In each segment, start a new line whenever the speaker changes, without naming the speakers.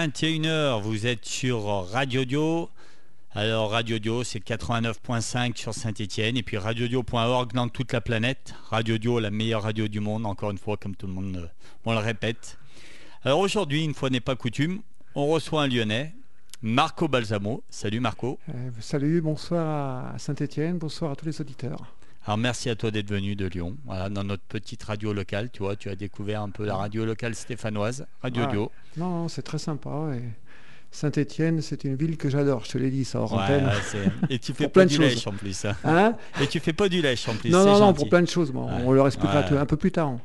Hello, hello, 21h, vous êtes sur Radio Dio. Alors, Radio Dio, c'est 89.5 sur Saint-Etienne et puis radiodio.org dans toute la planète. Radio Dio, la meilleure radio du monde, encore une fois, comme tout le monde, euh, on le répète. Alors aujourd'hui, une fois n'est pas coutume, on reçoit un Lyonnais, Marco Balsamo. Salut Marco.
Euh, salut, bonsoir à Saint-Etienne, bonsoir à tous les auditeurs.
Alors merci à toi d'être venu de Lyon, voilà, dans notre petite radio locale. Tu vois, tu as découvert un peu la radio locale stéphanoise, Radio Dio.
Non, non c'est très sympa. Et... Saint-Étienne, c'est une ville que j'adore, je te l'ai dit ça hors antenne.
et tu fais pas du lèche en plus. Hein.
hein
et tu fais pas du lèche en plus.
Non, non, non, pour plein de choses. On leur expliquera un peu plus tard.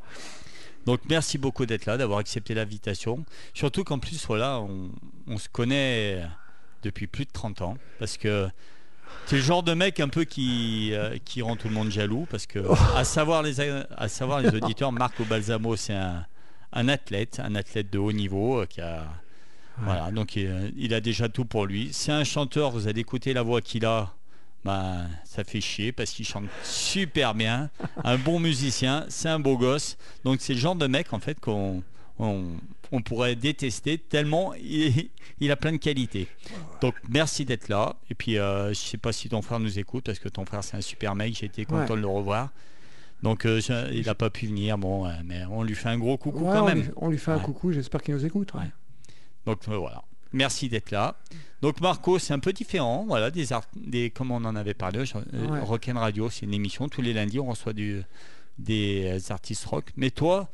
Donc merci beaucoup d'être là, d'avoir accepté l'invitation. Surtout qu'en plus, voilà, on, on, se connaît depuis plus de 30 ans. Parce que c'est le genre de mec un peu qui, euh, qui rend tout le monde jaloux parce que, à, savoir les, à savoir les auditeurs, Marco Balsamo, c'est un, un, athlète, un athlète de haut niveau euh, qui a. Voilà, donc il, a déjà tout pour lui. C'est un chanteur, vous allez écouter la voix qu'il a, ben, ça fait chier parce qu'il chante super bien, un bon musicien, c'est un beau gosse. Donc c'est le genre de mec en fait qu'on on pourrait détester tellement il, a plein de qualités. Donc merci d'être là. Et puis euh, je sais pas si ton frère nous écoute parce que ton frère c'est un super mec. J'ai été content de le revoir. Donc euh, il n'a pas pu venir, bon, euh, mais on lui fait un gros coucou quand même.
on lui fait un coucou. J'espère qu'il nous écoute.
Donc voilà. Merci d'être là. Donc Marco, c'est un peu différent, voilà, des, des comme on en avait parlé, Rock and Radio, c'est une émission tous les lundis, on reçoit du, des artistes rock. Mais toi,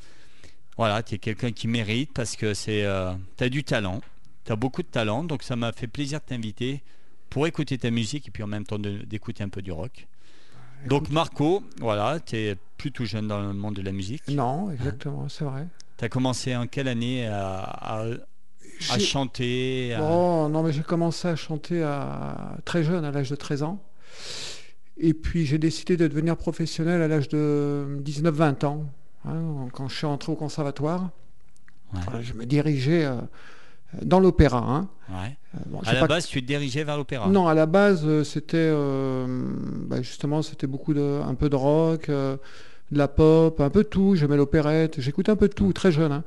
voilà, tu es quelqu'un qui mérite parce que c'est, euh, tu as du talent, tu as beaucoup de talent, donc ça m'a fait plaisir de t'inviter pour écouter ta musique et puis en même temps d'écouter un peu du rock. Donc Marco, voilà, tu es plus tout jeune dans le monde de la musique.
Non, exactement, c'est vrai.
Tu as commencé en quelle année à, chanter
non, mais j'ai commencé à chanter à... très jeune, à l'âge de 13 ans. Et puis j'ai décidé de devenir professionnel à l'âge de 19-20 ans. Hein, quand je suis entré au conservatoire, euh, je me dirigeais euh, dans l'opéra. Hein.
Euh, à la base, tu te dirigeais vers l'opéra
Non, à la base, c'était bah, justement, c'était beaucoup de, un peu de rock, de la pop, un peu de tout. J'aimais l'opérette, j'écoutais un peu de tout, très jeune. Hein.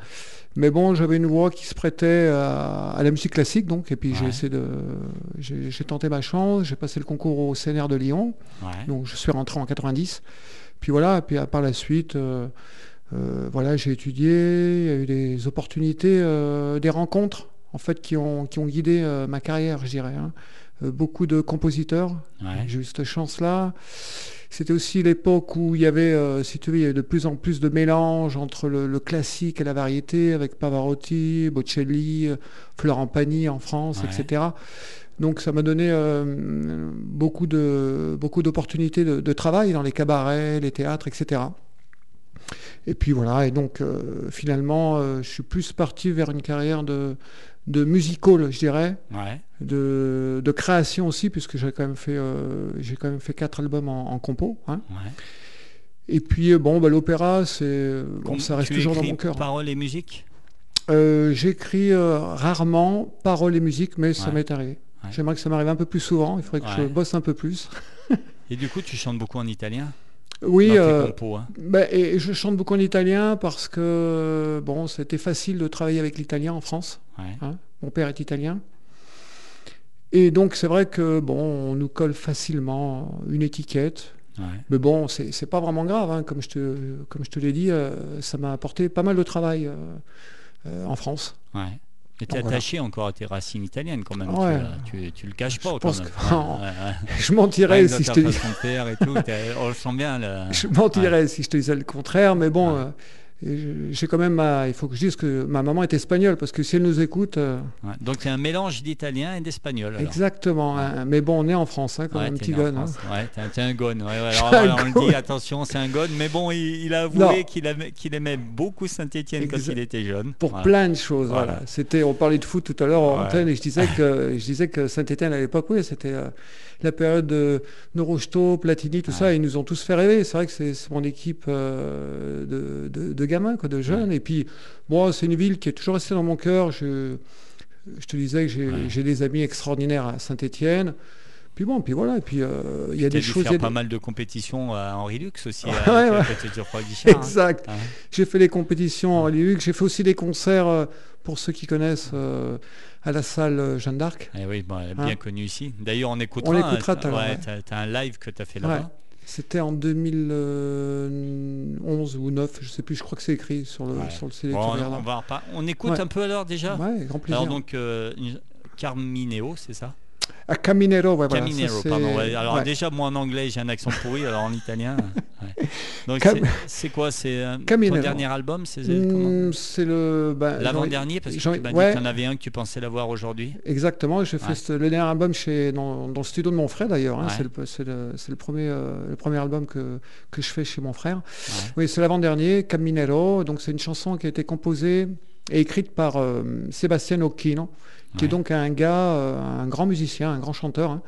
Mais bon, j'avais une voix qui se prêtait à, la musique classique, donc, et puis j'ai essayé de, j'ai tenté ma chance. J'ai passé le concours au CNR de Lyon, donc je suis rentré en 90. Puis voilà, puis par la suite. Euh, voilà, j'ai étudié, il y a eu des opportunités, euh, des rencontres en fait qui ont, qui ont guidé euh, ma carrière, je dirais. Hein. Beaucoup de compositeurs, j'ai eu cette chance-là. C'était aussi l'époque où il y avait, si tu veux, il y avait de plus en plus de mélange entre le, classique et la variété, avec Pavarotti, Bocelli, Florent Pagny en France, etc. Donc ça m'a donné beaucoup de beaucoup d'opportunités de, de, travail dans les cabarets, les théâtres, etc. Et puis voilà, et donc euh, finalement, euh, je suis plus parti vers une carrière de, de musical, je dirais, de, de, création aussi, puisque j'ai quand même fait, euh, j'ai quand même fait quatre albums en, compo. Hein. Et puis bon, bah, l'opéra, c'est, bon, ça reste toujours dans mon cœur.
Paroles et musique?
J'écris rarement paroles et musique, mais ça m'est arrivé. J'aimerais que ça m'arrive un peu plus souvent. Il faudrait que je bosse un peu plus.
et du coup, tu chantes beaucoup en italien?
Oui, euh, hein. bah, et je chante beaucoup en italien parce que bon, c'était facile de travailler avec l'italien en France. Hein. Mon père est italien. Et donc c'est vrai que bon, on nous colle facilement une étiquette. Mais bon, c'est pas vraiment grave, hein. comme je te, comme je te l'ai dit, euh, ça m'a apporté pas mal de travail euh, en France.
Et tu es attaché encore à tes racines italiennes quand même. Tu, tu, le caches pas.
Je, je mentirais si je te disais.
on le sent bien.
Je mentirais si je te disais le contraire, mais bon, euh, j'ai quand même il faut que je dise que ma maman est espagnole parce que si elle nous écoute. Euh,
donc c'est un mélange d'italien et d'espagnol.
Exactement. Hein. mais bon, on est en France, hein, comme un petit gone. Hein.
Ouais, t'es un, gone. Alors, on le dit, attention, c'est un gone. Mais bon, il, a avoué qu'il aimait, beaucoup Saint-Etienne quand il était jeune.
Pour plein de choses. Voilà. C'était, on parlait de foot tout à l'heure en antenne et je disais que je disais que Saint-Etienne à l'époque, oui, c'était. Euh, la période de Norosto, Platini, tout ça, ils nous ont tous fait rêver. C'est vrai que c'est mon équipe euh, de, gamins, quoi, de jeunes. Et puis, moi, c'est une ville qui est toujours restée dans mon cœur. Je, je te disais que j'ai des amis extraordinaires à Saint-Étienne. Puis bon, puis voilà, et puis euh, il y a des choses. a
pas
des-
mal de compétitions à Henri Lux aussi, à,
ouais.
à hein.
Exact. J'ai fait les compétitions en Hollywood, j'ai fait aussi des concerts, euh, pour ceux qui connaissent, euh, à la salle euh, Jeanne d'Arc.
Eh oui, bon, elle est bien
Hein.
connue ici. D'ailleurs, on écoutera.
On l'écoutera
hein,
tout à l'heure,
ouais, un live que tu as fait là-bas.
C'était en 2011 ou 9, je sais plus, je crois que c'est écrit sur le,
Ouais.
sur le CD.
Bon,
tu
on, on va on écoute un peu alors déjà
Ouais, grand plaisir.
Alors donc, euh, Carmineo, c'est ça?
À Caminero, ouais, voilà,
Caminero,
ça, c'est-
pardon. ouais. Alors
ouais.
déjà, moi en anglais, j'ai un accent pourri, alors en italien. ouais. Donc
Cam-
c'est- quoi C'est euh, ton dernier album C'est C'est
le. bah,
L'avant-dernier Parce que tu m'as dit que tu en avais un que tu pensais l'avoir aujourd'hui.
Exactement, j'ai fait le dernier album chez, dans, dans le studio de mon frère d'ailleurs. hein. C'est le, premier, euh, le premier album que, que je fais chez mon frère. Oui, c'est l'avant-dernier, Caminero. Donc c'est une chanson qui a été composée et écrite par euh, Sébastien Occhino, qui est donc un gars, euh, un grand musicien, un grand chanteur, hein,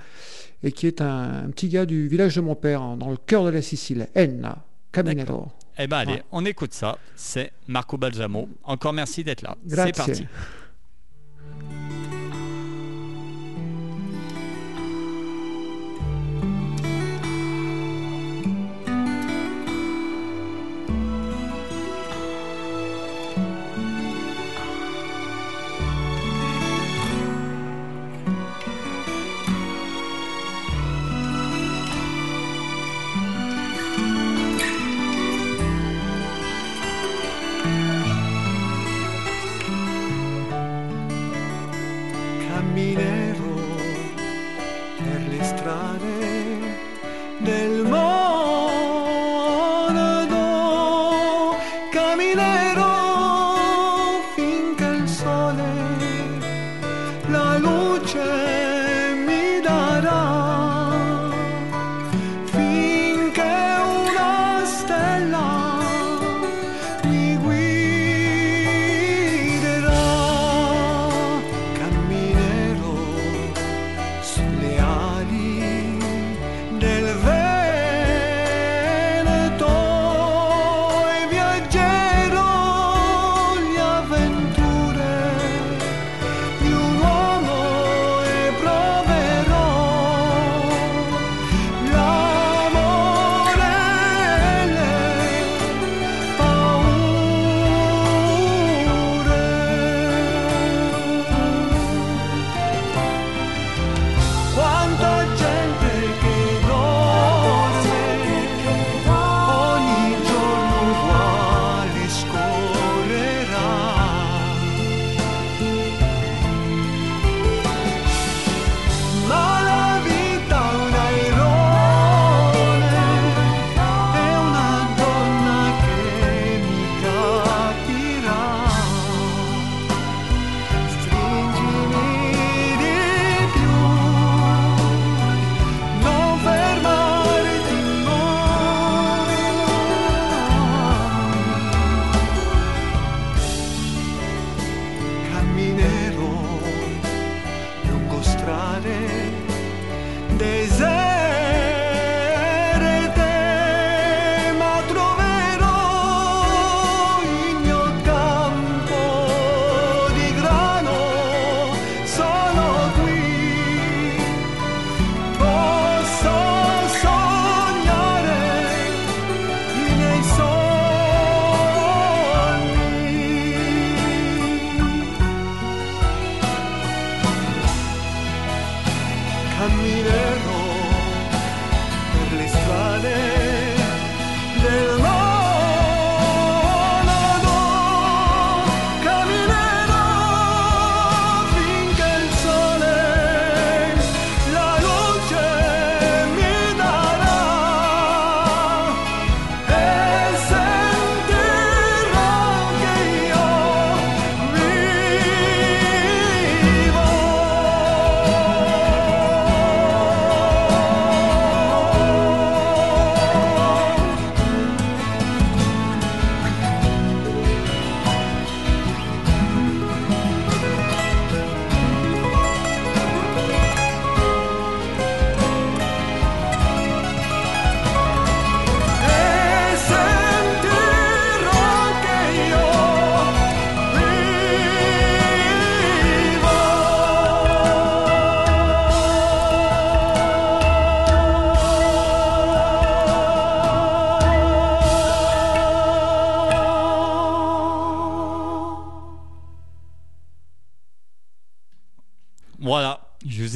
et qui est un, un petit gars du village de mon père, hein, dans le cœur de la Sicile, Enna, Caminero.
Eh ben allez,
Ouais.
on écoute ça. C'est Marco Balsamo. Encore merci d'être là. C'est parti.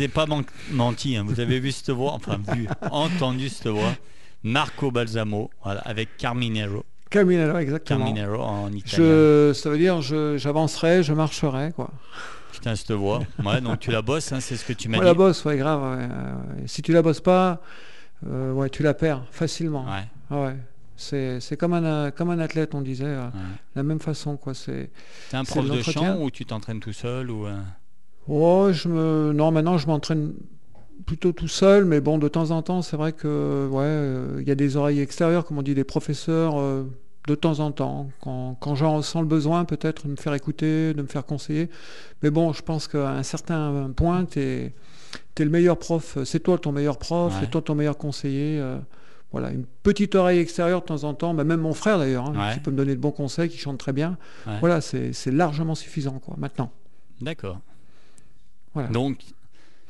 Vous ai pas menti, hein. vous avez vu cette voix, enfin vu, entendu cette voix. Marco Balsamo, voilà, avec Carminero,
Caminero, exactement.
Carminero en italien.
Je, ça veut dire je, j'avancerai, je marcherai, quoi.
Putain, cette voix. Ouais, donc tu la bosses, hein, c'est ce que tu m'as
Ouais,
dit.
la bosse, ouais, grave. ouais. Si tu la bosses pas, euh, ouais, tu la perds facilement.
Ouais,
Ah ouais. C'est, comme un, comme un athlète, on disait, euh, la même façon, quoi. C'est,
T'es un prof
de
chant ou tu t'entraînes tout seul ou euh,
oh, je me, non, maintenant je m'entraîne plutôt tout seul, mais bon, de temps en temps, c'est vrai que, ouais, euh, il y a des oreilles extérieures, comme on dit, des professeurs, euh, de temps en temps, quand, quand j'en ressens le besoin, peut-être de me faire écouter, de me faire conseiller. Mais bon, je pense qu'à un certain point, tu es, le meilleur prof, c'est toi ton meilleur prof,
Ouais.
c'est toi ton meilleur conseiller. euh, voilà, une petite oreille extérieure de temps en temps, bah, même mon frère d'ailleurs, hein,
Ouais.
qui peut me donner de bons conseils, qui chante très bien.
Ouais.
Voilà, c'est c'est largement suffisant, quoi, maintenant.
D'accord.
Voilà.
Donc,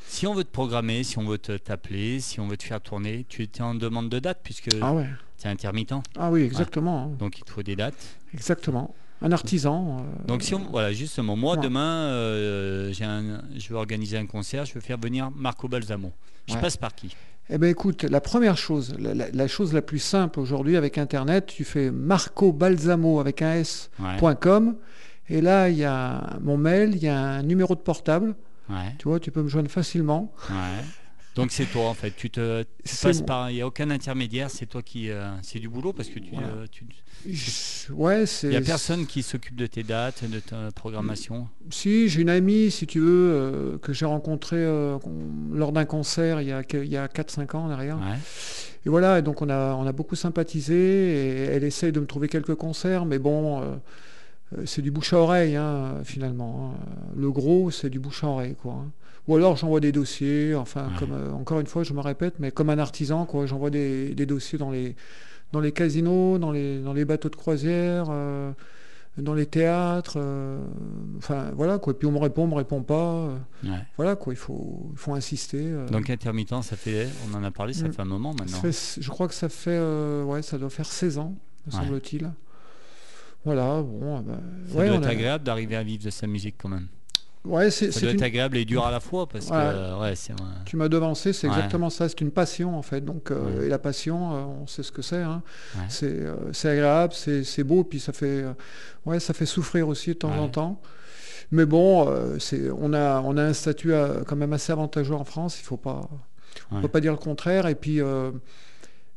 si on veut te programmer, si on veut te t'appeler, si on veut te faire tourner, tu es en demande de date puisque
Ah ouais.
tu es intermittent.
Ah oui, exactement.
Donc, il te faut des dates.
Exactement. Un artisan. euh,
Donc, si on, voilà, justement, moi,
Ouais.
demain, euh, j'ai un- je veux organiser un concert, je veux faire venir Marco Balsamo. Je passe par qui?
Eh bien écoute, la première chose, la, la- la chose la plus simple aujourd'hui avec Internet, tu fais Marco Balsamo avec un S.com
Ouais.
et là il y a mon mail, il y a un numéro de portable,
Ouais.
tu vois, tu peux me joindre facilement.
ouais. Donc, c'est toi, en fait. Tu te tu
C'est
passes
mon-
par. Il n'y a aucun intermédiaire, c'est toi qui. euh, c'est du boulot parce que tu.
Voilà.
euh, tu-
Je- ouais, c'est.
Il n'y a personne qui s'occupe de tes dates, de ta programmation.
Si, j'ai une amie, si tu veux, euh, que j'ai rencontrée lors d'un concert il y a, que- il y a 4-5 ans en arrière.
Ouais.
Et voilà, et donc on a, on a beaucoup sympathisé et elle essaye de me trouver quelques concerts, mais bon, c'est du bouche à oreille hein, finalement. hein. Le gros, c'est du bouche à oreille, quoi. hein. Ou alors j'envoie des dossiers, enfin,
Ouais.
comme euh, encore une fois, je me répète, mais comme un artisan, quoi. J'envoie des, des dossiers dans les, dans les casinos, dans les, dans les bateaux de croisière. euh, dans les théâtres, euh, enfin voilà quoi. Et puis on me répond, on me répond pas, euh,
Ouais.
voilà quoi. Il faut, il faut insister. euh.
Donc intermittent, ça fait, on en a parlé, ça
Mm.
fait un moment maintenant.
fait- je crois que ça fait, euh, ouais, ça doit faire 16 ans, me
Ouais.
semble-t-il. Voilà, bon, ah bah,
Ça
ouais,
doit être
a-
agréable d'arriver à vivre de sa musique quand même.
ouais, c'est,
Ça
c'est
doit être agréable et dur à la fois parce que
Ouais.
euh, ouais, c'est
Tu m'as devancé, c'est exactement ça. C'est une passion en fait. Donc, euh, et la passion, euh, on sait ce que c'est. hein. C'est, agréable, c'est, beau, puis ça fait, ouais, ça fait souffrir aussi de temps en temps. Mais bon, c'est, on a, on a un statut euh, quand même assez avantageux en France. Il faut pas, on
Ouais.
peut pas dire le contraire. Et puis,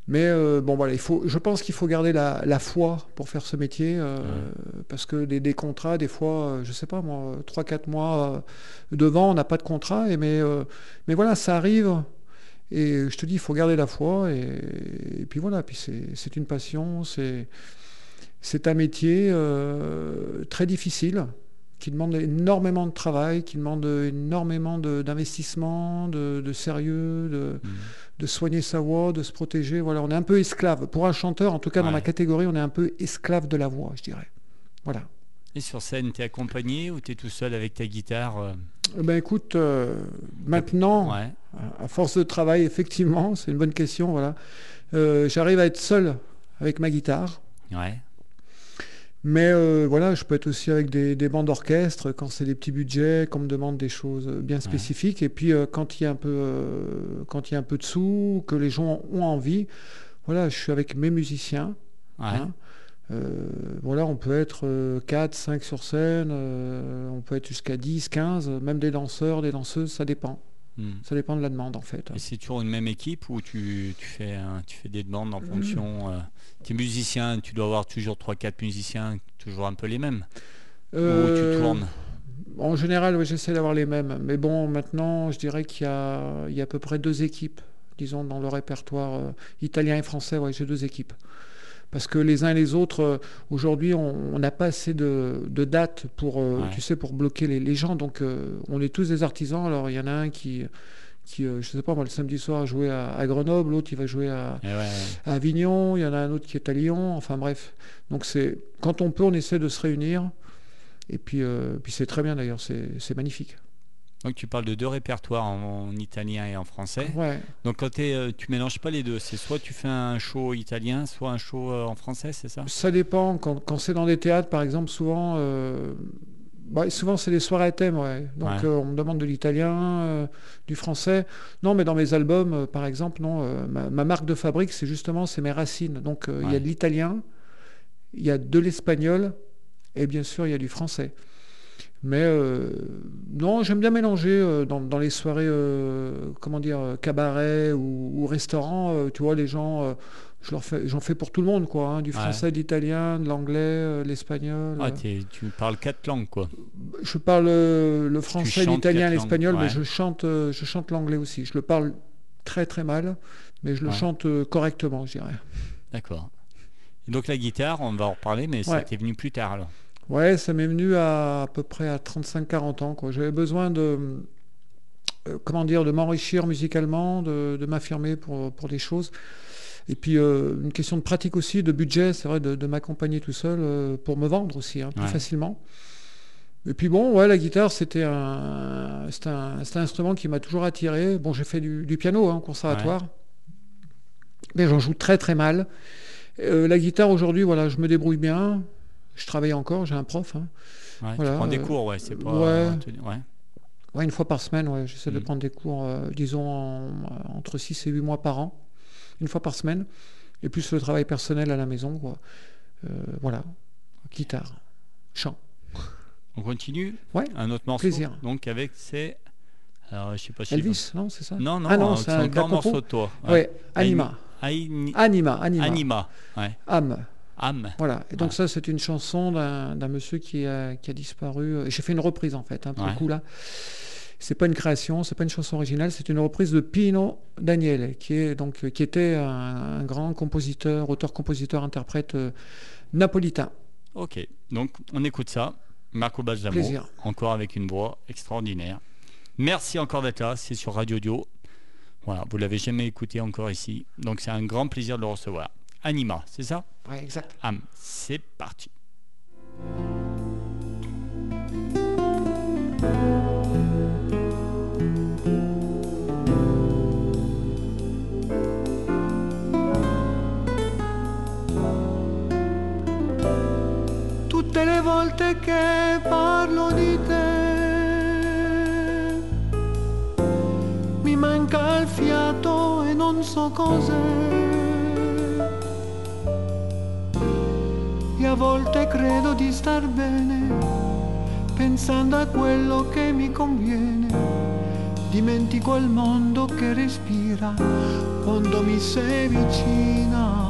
mais euh, bon voilà, il faut, je pense qu'il faut garder la, la foi pour faire ce métier, euh, parce que des, des contrats, des fois, euh, je sais pas moi, 3-4 mois devant, on n'a pas de contrat. Et mais, euh, mais voilà, ça arrive. Et je te dis, il faut garder la foi. Et, et puis voilà, puis c'est une passion, c'est un métier très difficile, qui demande énormément de travail, qui demande énormément d'investissement, de, de sérieux, de,
Mm.
de soigner sa voix, de se protéger. Voilà, on est un peu esclave. Pour un chanteur, en tout cas dans ma catégorie, on est un peu esclave de la voix, je dirais. Voilà.
Et sur scène, t'es accompagné ou t'es tout seul avec ta guitare euh,
Eh Ben écoute, euh, maintenant,
Ouais.
à force de travail, effectivement, c'est une bonne question. Voilà, Euh, j'arrive à être seul avec ma guitare.
Ouais.
Mais euh, voilà, je peux être aussi avec des, des bandes d'orchestre quand c'est des petits budgets, qu'on me demande des choses bien spécifiques. Et puis euh, quand il y a un peu, euh, quand il y a un peu de sous, que les gens ont envie, voilà, je suis avec mes musiciens.
Ouais.
hein. Voilà, on peut être 4, 5 sur scène, on peut être jusqu'à 10, 15, même des danseurs, des danseuses, ça dépend.
Mm.
Ça dépend de la demande en fait.
Et c'est toujours une même équipe ou tu, tu fais, tu fais des demandes en fonction. euh, tes musiciens, tu dois avoir toujours 3-4 musiciens, toujours un peu les mêmes? Ou
Euh,
tu tournes?
En général, oui, j'essaie d'avoir les mêmes. Mais bon, maintenant, je dirais qu'il y a, il y a à peu près deux équipes, disons, dans le répertoire euh, italien et français. Ouais, j'ai deux équipes. Parce que les uns et les autres, euh, aujourd'hui, on n'a pas assez de, de dates pour, euh,
Ouais.
tu sais, pour bloquer les, les gens. Donc, euh, on est tous des artisans. Alors, il y en a un qui, qui euh, je sais pas, moi, le samedi soir, jouer à, à Grenoble, l'autre, il va jouer à,
Eh ouais, ouais.
à Avignon, il y en a un autre qui est à Lyon, enfin bref. Donc c'est quand on peut, on essaie de se réunir. Et puis, euh, puis c'est très bien d'ailleurs, c'est magnifique.
Donc tu parles de deux répertoires en, en italien et en français.
Ouais.
Donc quand t'es, euh, tu mélanges pas les deux, c'est soit tu fais un show italien, soit un show euh, en français, c'est ça?
Ça dépend. Quand, quand c'est dans des théâtres, par exemple, souvent, euh,
bah, souvent, c'est des soirées à thème, ouais. Donc,
Ouais.
euh, on me demande de l'italien, euh, du français. Non, mais dans mes albums, par exemple, non, ma, ma marque de fabrique, c'est justement, c'est mes racines. Donc, il y a de l'italien, il y a de l'espagnol, et bien sûr, il y a du français. Mais euh, non, j'aime bien mélanger euh, dans, dans les soirées, euh, comment dire, cabaret ou, ou restaurant. tu vois, les gens, je leur fais, j'en fais pour tout le monde, quoi. hein, du
Ouais.
français, de l'italien, de l'anglais, euh, l'espagnol.
Ah,
euh.
tu parles quatre langues, quoi.
Je parle euh, le français, l'italien, l'espagnol, mais je chante, je chante l'anglais aussi. Je le parle très très mal, mais je le
Ouais.
chante correctement, je dirais.
D'accord. Donc la guitare, on va en reparler, mais ça t'est venu plus tard, alors.
Ouais, ça m'est venu à à peu près à 35-40 ans. J'avais besoin de, euh, comment dire, de m'enrichir musicalement, de, de m'affirmer pour, pour des choses. Et puis euh, une question de pratique aussi, de budget, c'est vrai, de, de m'accompagner tout seul euh, pour me vendre aussi, hein, plus
Ouais.
facilement. Et puis bon, ouais, la guitare, c'était un, un, instrument qui m'a toujours attiré. Bon, j'ai fait du, du piano hein, au conservatoire, mais j'en joue très très mal. La guitare aujourd'hui, voilà, je me débrouille bien. Je travaille encore, j'ai un prof. hein.
Ouais,
Voilà,
tu prends des
euh,
cours, ouais, c'est pas.
ouais.
ouais.
Ouais, une fois par semaine, ouais, j'essaie de
Mm.
prendre des cours, euh, disons, en- entre 6 et 8 mois par an, une fois par semaine, et plus le travail personnel à la maison, quoi. Euh, voilà, guitare, chant.
On continue?
Ouais,
Un autre morceau?
Plaisir.
Donc avec c'est. Alors, je sais pas si.
Elvis, non, c'est ça?
Non, non,
Ah non,
c'est
un compo
morceau de toi.
Ouais, Anima.
Aini-
Anima, Anima.
Anima. Ouais.
Âme.
Âme.
Voilà. Et donc
Ouais.
ça, c'est une chanson d'un monsieur qui a, qui a disparu. Euh, J'ai fait une reprise en fait, hein, pour
Ouais.
le coup là. C'est pas une création, c'est pas une chanson originale, c'est une reprise de Pino Daniele, qui est donc qui était un, un grand compositeur, auteur-compositeur, interprète euh, napolitain.
Ok. Donc on écoute ça. Marco Balsamo.
Plaisir.
Encore avec une voix extraordinaire. Merci encore d'être là. C'est sur Radio Dio. Voilà, vous l'avez jamais écouté encore ici. Donc c'est un grand plaisir de le recevoir. Anima, c'est ça
Ouais, exact.
Âme. C'est parti.
tutte le volte che parlo di te mi manca il fiato e non so cos'è a volte credo di star bene pensando a quello che mi conviene. Dimentico il mondo che respira quando mi sei vicina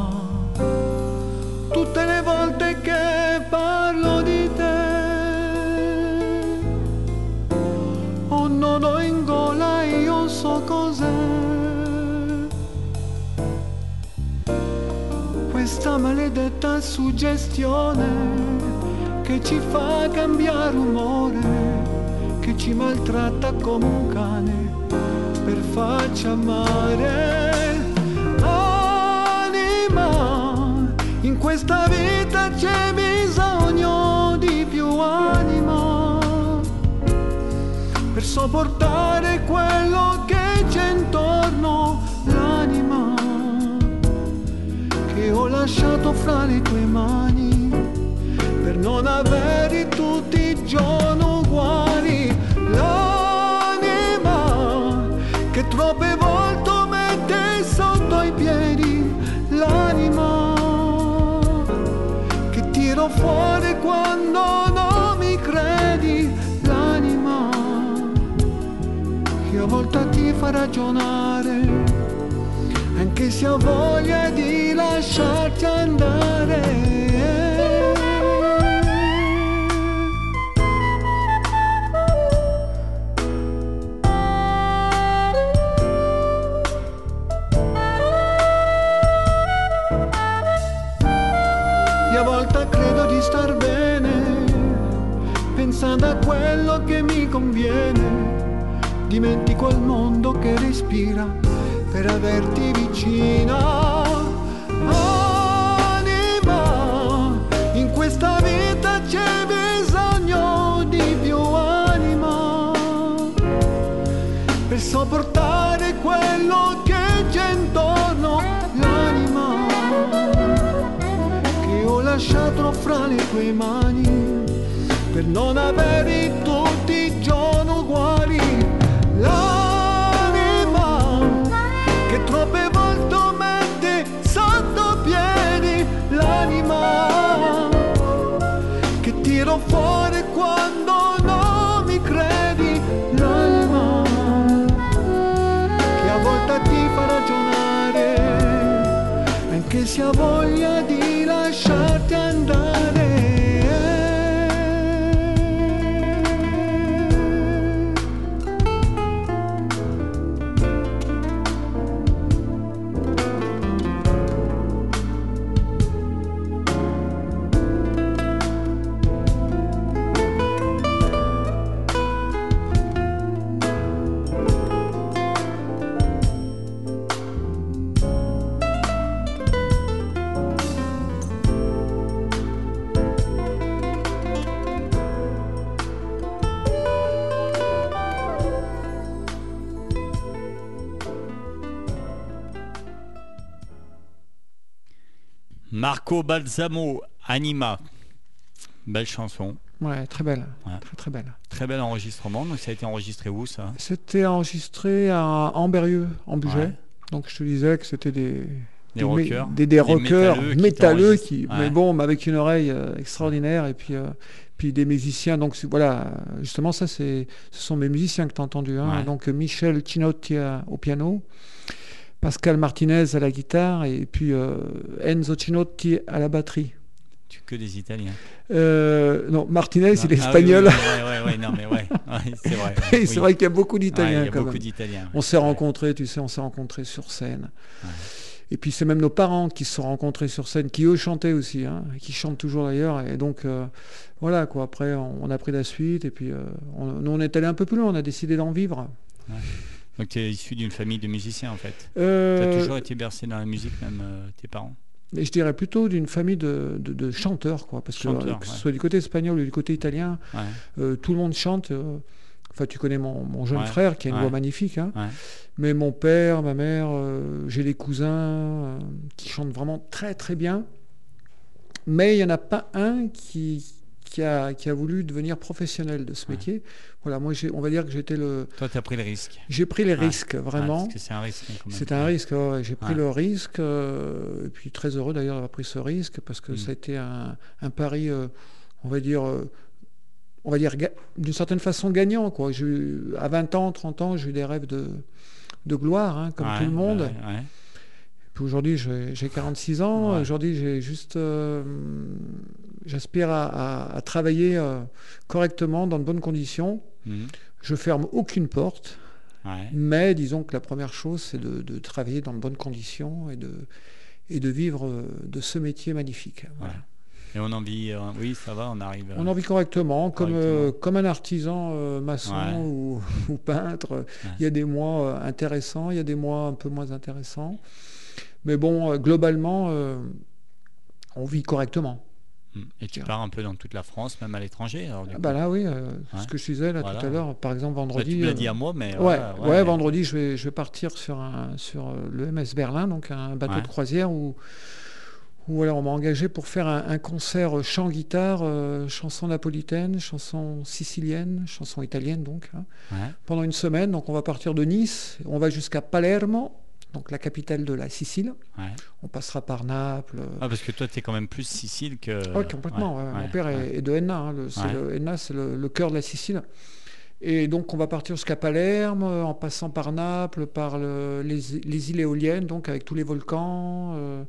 Maledetta suggestione che ci fa cambiare umore, che ci maltratta come un cane per farci amare. Anima, in questa vita c'è bisogno di più anima per sopportare quello che che ho lasciato fra le tue mani per non averli tutti i giorni uguali. L'anima che troppe volte mette sotto i piedi, l'anima che tiro fuori quando non mi credi, l'anima che a volte ti fa ragionare, anche se ha voglia di lasciarti andare. E a volte credo di star bene, pensando a quello che mi conviene. Dimentico il mondo che respira per averti vicina. Anima, in questa vita c'è bisogno di più anima per sopportare quello che c'è intorno, l'anima che ho lasciato fra le tue mani
per non avere tutti i voglia
Marco Balsamo, Anima. Belle chanson,
Ouais, très belle.
Ouais.
Très très belle.
très bel enregistrement. Donc ça a été enregistré où ça?
C'était enregistré à Amberieux, en Bugey.
Ouais.
Donc je te disais que c'était des,
Des
des,
rockers.
des, des rockers
métalleux qui
métalleux
t'enregistrent.
qui,
Ouais.
mais bon, mais avec une oreille euh, extraordinaire et puis, euh, puis des musiciens. Donc voilà, justement ça c'est, ce sont mes musiciens que tu as entendus. hein. Donc Michel Chinotti à- au piano, Pascal Martinez à la guitare et puis euh, Enzo Chinotti à la batterie.
Tu que des Italiens.
Euh, non, Martinez il est
Ah oui,
espagnol.
oui, oui, ouais, ouais, ouais, non mais ouais, ouais, c'est vrai. Oui.
c'est vrai qu'il y a beaucoup
Ouais,
d'Italiens
il y a
quand
beaucoup
même.
d'Italiens.
On s'est
Ouais.
rencontrés, tu sais, on s'est rencontrés sur scène.
Ouais.
Et puis c'est même nos parents qui se sont rencontrés sur scène, qui eux chantaient aussi, hein, qui chantent toujours d'ailleurs. Et donc euh, voilà quoi. Après on, on a pris la suite et puis euh, on, nous on est allé un peu plus loin. On a décidé d'en vivre.
Donc tu es issu d'une famille de musiciens en fait. Tu
Euh,
as toujours été bercé dans la musique, même euh, tes parents?
mais je dirais plutôt d'une famille de, de- de chanteurs quoi, parce que, que ce
ouais.
soit du côté espagnol ou du côté italien,
Ouais.
euh, tout le monde chante. euh, Enfin, tu connais mon, mon jeune
Ouais,
frère qui a une voix magnifique. hein. Mais mon père, ma mère, j'ai des cousins qui chantent vraiment très très bien. Mais il n'y en a pas un qui, qui, a, qui a voulu devenir professionnel de ce
Ouais.
métier. Voilà, moi, j'ai- on va dire que j'étais le,
Toi, tu as pris le risque.
j'ai pris les
Ouais.
risques vraiment.
c'est un risque. hein.
C'est un risque, ouais, j'ai pris le risque, euh, et puis très heureux d'ailleurs d'avoir pris ce risque, parce que
Mm.
ça a été un, un pari, euh, on va dire, euh, on va dire d'une certaine façon gagnant. Quoi. Eu- à 20 ans, 30 ans, j'ai eu des rêves de, de gloire, hein, comme tout le monde. Puis aujourd'hui, j'ai j'ai 46 ans.
Ouais.
Aujourd'hui, j'ai juste, euh, j'aspire à, à- à travailler euh, correctement, dans de bonnes conditions.
Mhm.
Je ferme aucune porte.
Ouais.
Mais disons que la première chose, c'est de, de travailler dans de bonnes conditions et de, et de vivre euh, de ce métier magnifique. Voilà.
Ouais. Et on en vit, euh, oui, ça va, on arrive. euh,
On en vit correctement, comme, euh, comme un artisan maçon
Ouais.
ou, ou peintre. Il y a des mois intéressants, il y a des mois un peu moins intéressants. Mais bon, euh, globalement, euh, on vit correctement.
Mm. Et tu pars un peu dans toute la France, même à l'étranger. alors, du
Ah bah là, oui, euh,
Ouais.
ce que je disais là
Voilà.
tout à l'heure, par exemple
Bah,
vendredi.
tu me l'as dit à moi, mais.
Ouais,
voilà,
ouais, vendredi, je vais, je vais partir sur, un, sur le MS Berlin, donc un bateau de croisière où, où on m'a engagé pour faire un, un concert chant-guitare, euh, chanson napolitaine, chanson sicilienne, chanson italienne donc, hein, pendant une semaine. Donc on va partir de Nice, on va jusqu'à Palermo, donc la capitale de la Sicile.
Ouais.
On passera par Naples. euh,
Ah, parce que toi, tu es quand même plus Sicile que.
Ouais, complètement. ouais. Mon père est, est de Enna. hein, le, c'est le- Enna, c'est le, le cœur de la Sicile. Et donc, on va partir jusqu'à Palerme, euh, en passant par Naples, par le- les, les îles éoliennes, donc avec tous les volcans. euh,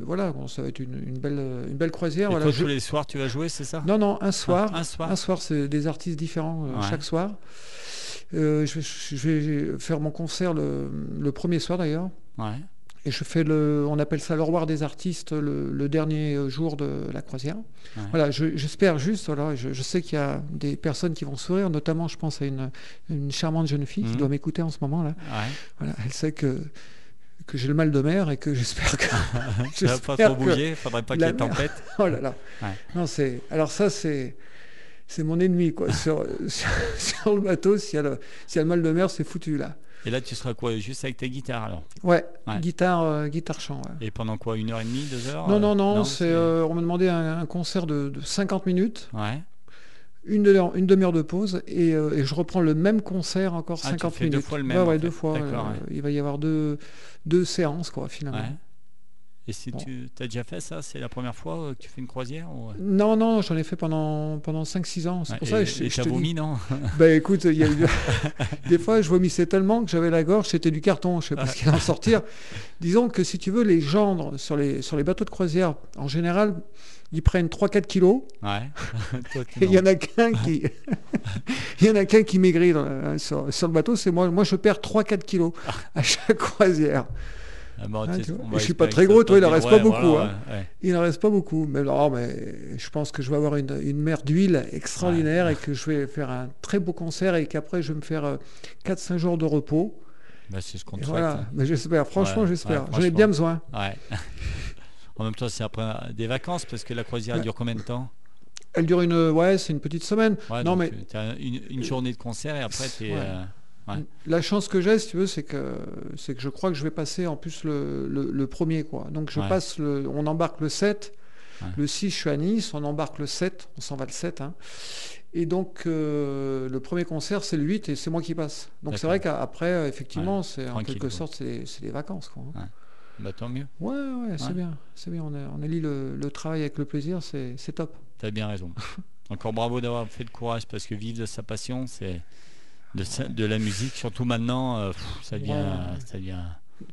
voilà, bon, ça va être une, une belle, une belle croisière.
Et
voilà.
toi,
Je-
tous les soirs, tu vas jouer, c'est ça?
Non, non, un soir.
un soir.
Un soir, c'est des artistes différents euh, chaque soir. Euh, je, vais, je vais faire mon concert le, le premier soir d'ailleurs.
Ouais.
Et je fais le, on appelle ça l'Orroir des artistes le, le dernier jour de la croisière.
Ouais.
Voilà, je- j'espère juste, voilà, je, je sais qu'il y a des personnes qui vont sourire, notamment je pense à une, une charmante jeune fille qui
Mhm.
doit m'écouter en ce moment là.
Ouais.
Voilà, elle sait que, que j'ai le mal de mer et que j'espère que.
Ça va pas trop bouger, faudrait pas qu'il y ait tempête.
Oh là là.
Ouais.
Non, c'est. Alors ça, c'est. C'est mon ennemi, quoi. sur, sur, sur le bateau, s'il y, a le- s'il y a le mal de mer, c'est foutu, là.
Et là, tu seras quoi Juste avec ta guitare alors
Ouais,
Ouais.
guitare, euh, guitare chant. ouais.
Et pendant quoi Une heure et demie, deux heures
Non,
euh,
non, non, c'est, euh, on m'a demandé un, un concert de, de 50 minutes.
Ouais.
une demi-heure une demi-heure de pause et, euh, et je reprends le même concert encore
Ah, tu
50
fais
minutes.
deux fois le même,
Ouais, ouais,
fait.
deux fois. Il va y avoir deux, deux séances, quoi, finalement.
Et si
Bon.
tu as déjà fait ça, c'est la première fois euh, que tu fais une croisière ou...
Non, non, j'en ai fait pendant, pendant 5-6 ans. C'est
Ouais,
pour ça
et,
que je,
et
je dis-
non?
Bah écoute, il y a eu... des fois je vomissais tellement que j'avais la gorge, c'était du carton, je sais pas ce qu'il allait en sortir. Disons que si tu veux, les gendres sur les, sur les bateaux de croisière, en général, ils prennent 3-4 kilos
Ouais. Toi,
et il y en a qu'un qui... il y en a qu'un qui maigrit dans la- sur, sur le bateau, c'est moi. Moi je perds 3-4 kilos à chaque croisière.
Ah,
Ah,
tu-
vois.
va
je suis pas très gros, toi, il en reste pas beaucoup,
voilà,
hein.
ouais.
Il n'en reste pas beaucoup, mais non, mais je pense que je vais avoir une, une mer d'huile extraordinaire et que je vais faire un très beau concert et qu'après je vais me faire euh, 4-5 jours de repos.
Bah, c'est ce qu'on
voilà,
hein.
mais j'espère, franchement j'espère. J'en ai bien besoin.
En même temps, c'est après des vacances parce que la croisière dure combien de temps?
Elle dure une, ouais, c'est une petite semaine. Non, mais
tu as une, une journée de concert et après, tu es.
Ouais.
Ouais.
la chance que j'ai, si tu veux, c'est que, c'est que je crois que je vais passer en plus le, le- le premier, quoi. Donc je
Ouais.
passe le, on embarque le 7,
Ouais.
le 6, je suis à Nice, on embarque le 7, on s'en va le 7, hein. Et donc euh, le premier concert, c'est le 8 et c'est moi qui passe. Donc c'est vrai qu'après, euh, effectivement, c'est en quelque
quoi.
sorte, c'est des vacances, quoi. hein.
Bah, tant mieux.
Ouais, ouais, c'est bien, c'est bien. On, a, on allie le, le travail avec le plaisir, c'est c'est top.
Tu as bien raison. Encore bravo d'avoir fait le courage parce que vivre de sa passion, c'est de, la musique, surtout maintenant, euh, pff, ça devient.
Ouais.
Ça devient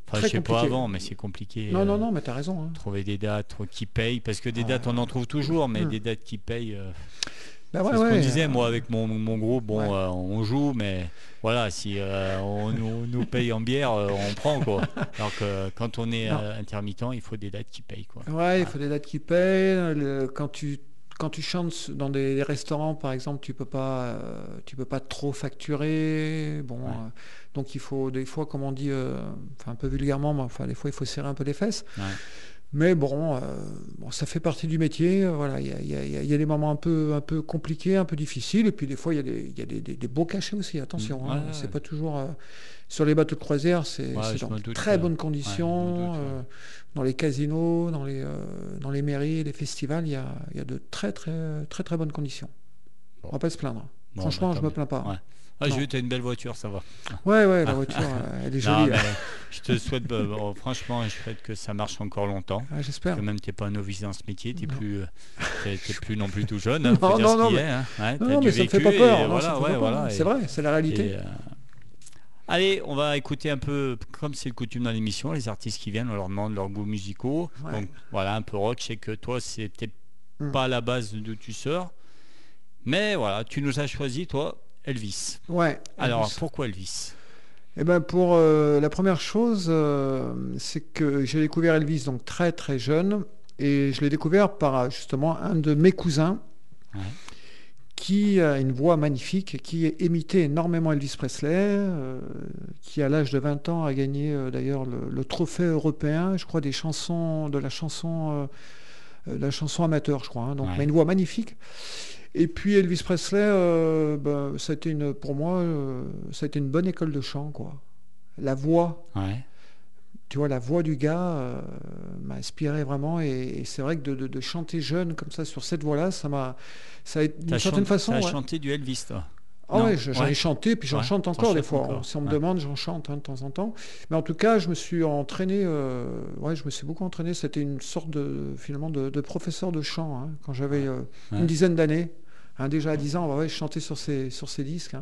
enfin,
Très
je sais pas avant, mais c'est compliqué.
Non,
euh,
non, non, mais t'as raison. hein.
Trouver des dates trop- qui payent, parce que des dates on en trouve toujours, mais
Hmm.
des dates qui payent. euh,
Bah
c'est
ouais,
ce qu'on disait,
euh,
moi, avec mon, mon groupe, bon, euh, on joue, mais voilà, si euh, on nous, nous paye en bière, euh, on prend, quoi. Alors que quand on est
Non.
euh, intermittent, il faut des dates qui payent, quoi.
Ouais, il faut des dates qui payent. le- quand tu quand tu chantes dans des restaurants, par exemple, tu peux pas euh, tu peux pas trop facturer. Bon,
Ouais.
euh, donc il faut des fois, comme on dit, euh, un peu vulgairement, mais enfin des fois il faut serrer un peu les fesses.
Ouais.
Mais bon, bon, ça fait partie du métier. Voilà, il y a, y y des moments un peu un peu compliqués, un peu difficiles, et puis des fois il y a des y a des, des- des beaux cachets aussi. Attention,
Mm.
hein,
Ouais,
c'est pas toujours sur les bateaux de croisière, c'est
Ouais,
dans
doute,
très bonnes conditions.
me doute, ouais.
euh, dans les casinos, dans les, euh, dans les mairies, les festivals, il y a, il y a de très très très très bonnes conditions.
Bon.
On va pas se plaindre.
Bon,
Franchement,
bah,
je me plains pas.
Ah, j'ai vu, t'as une belle voiture, ça va.
Ouais, ouais, la voiture, euh, elle est jolie.
je te souhaite, bah, franchement, je souhaite que ça marche encore longtemps.
Ah, J'espère.
Quand même, t'es pas un novice dans ce métier, t'es plus, plus non plus tout jeune. Hein,
Non, non, non, mais-
hein. Ouais,
Non, mais ça me fait pas peur.
voilà, ouais, voilà,
C'est vrai, c'est la réalité.
et, euh, Allez, on va écouter un peu, comme c'est le coutume dans l'émission, les artistes qui viennent, on leur demande leurs goûts musicaux.
Ouais.
Donc voilà, un peu rock. Je sais que toi, c'est peut-être
Mm.
pas la base d'où tu sors. Mais voilà, tu nous as choisi, toi, Elvis.
Ouais.
Alors,
Elvis.
pourquoi Elvis?
Eh ben pour euh, la première chose, euh, c'est que j'ai découvert Elvis donc très très jeune et je l'ai découvert par justement un de mes cousins
Ouais.
Qui a une voix magnifique, qui imitait énormément Elvis Presley, euh, qui à l'âge de 20 ans a gagné euh, d'ailleurs le, le trophée européen, je crois des chansons de la chanson euh, la chanson amateur, je crois. hein. donc
Ouais.
mais une voix magnifique. Et puis Elvis Presley, ben, ça a été une, pour moi, été une bonne école de chant, quoi. La voix,
Ouais.
Tu vois, la voix du gars euh, m'a inspiré vraiment. Et, et c'est vrai que de, de- de chanter jeune comme ça sur cette voix-là, ça m'a, ça a été d'une certaine façon.
t'as
ouais.
chanté du Elvis, toi
Ah
Non,
ouais, je- j'en
ouais.
ai chanté, puis j'en
Ouais,
chante encore des fois.
encore,
Si on me demande, j'en chante hein, de temps en temps. Mais en tout cas, je me suis entraîné. euh, ouais, je me suis beaucoup entraîné. C'était une sorte de finalement de, de professeur de chant hein, quand j'avais euh, une dizaine d'années. Hein, déjà à 10 ans, bah ouais, je chantais sur ces, sur ces disques.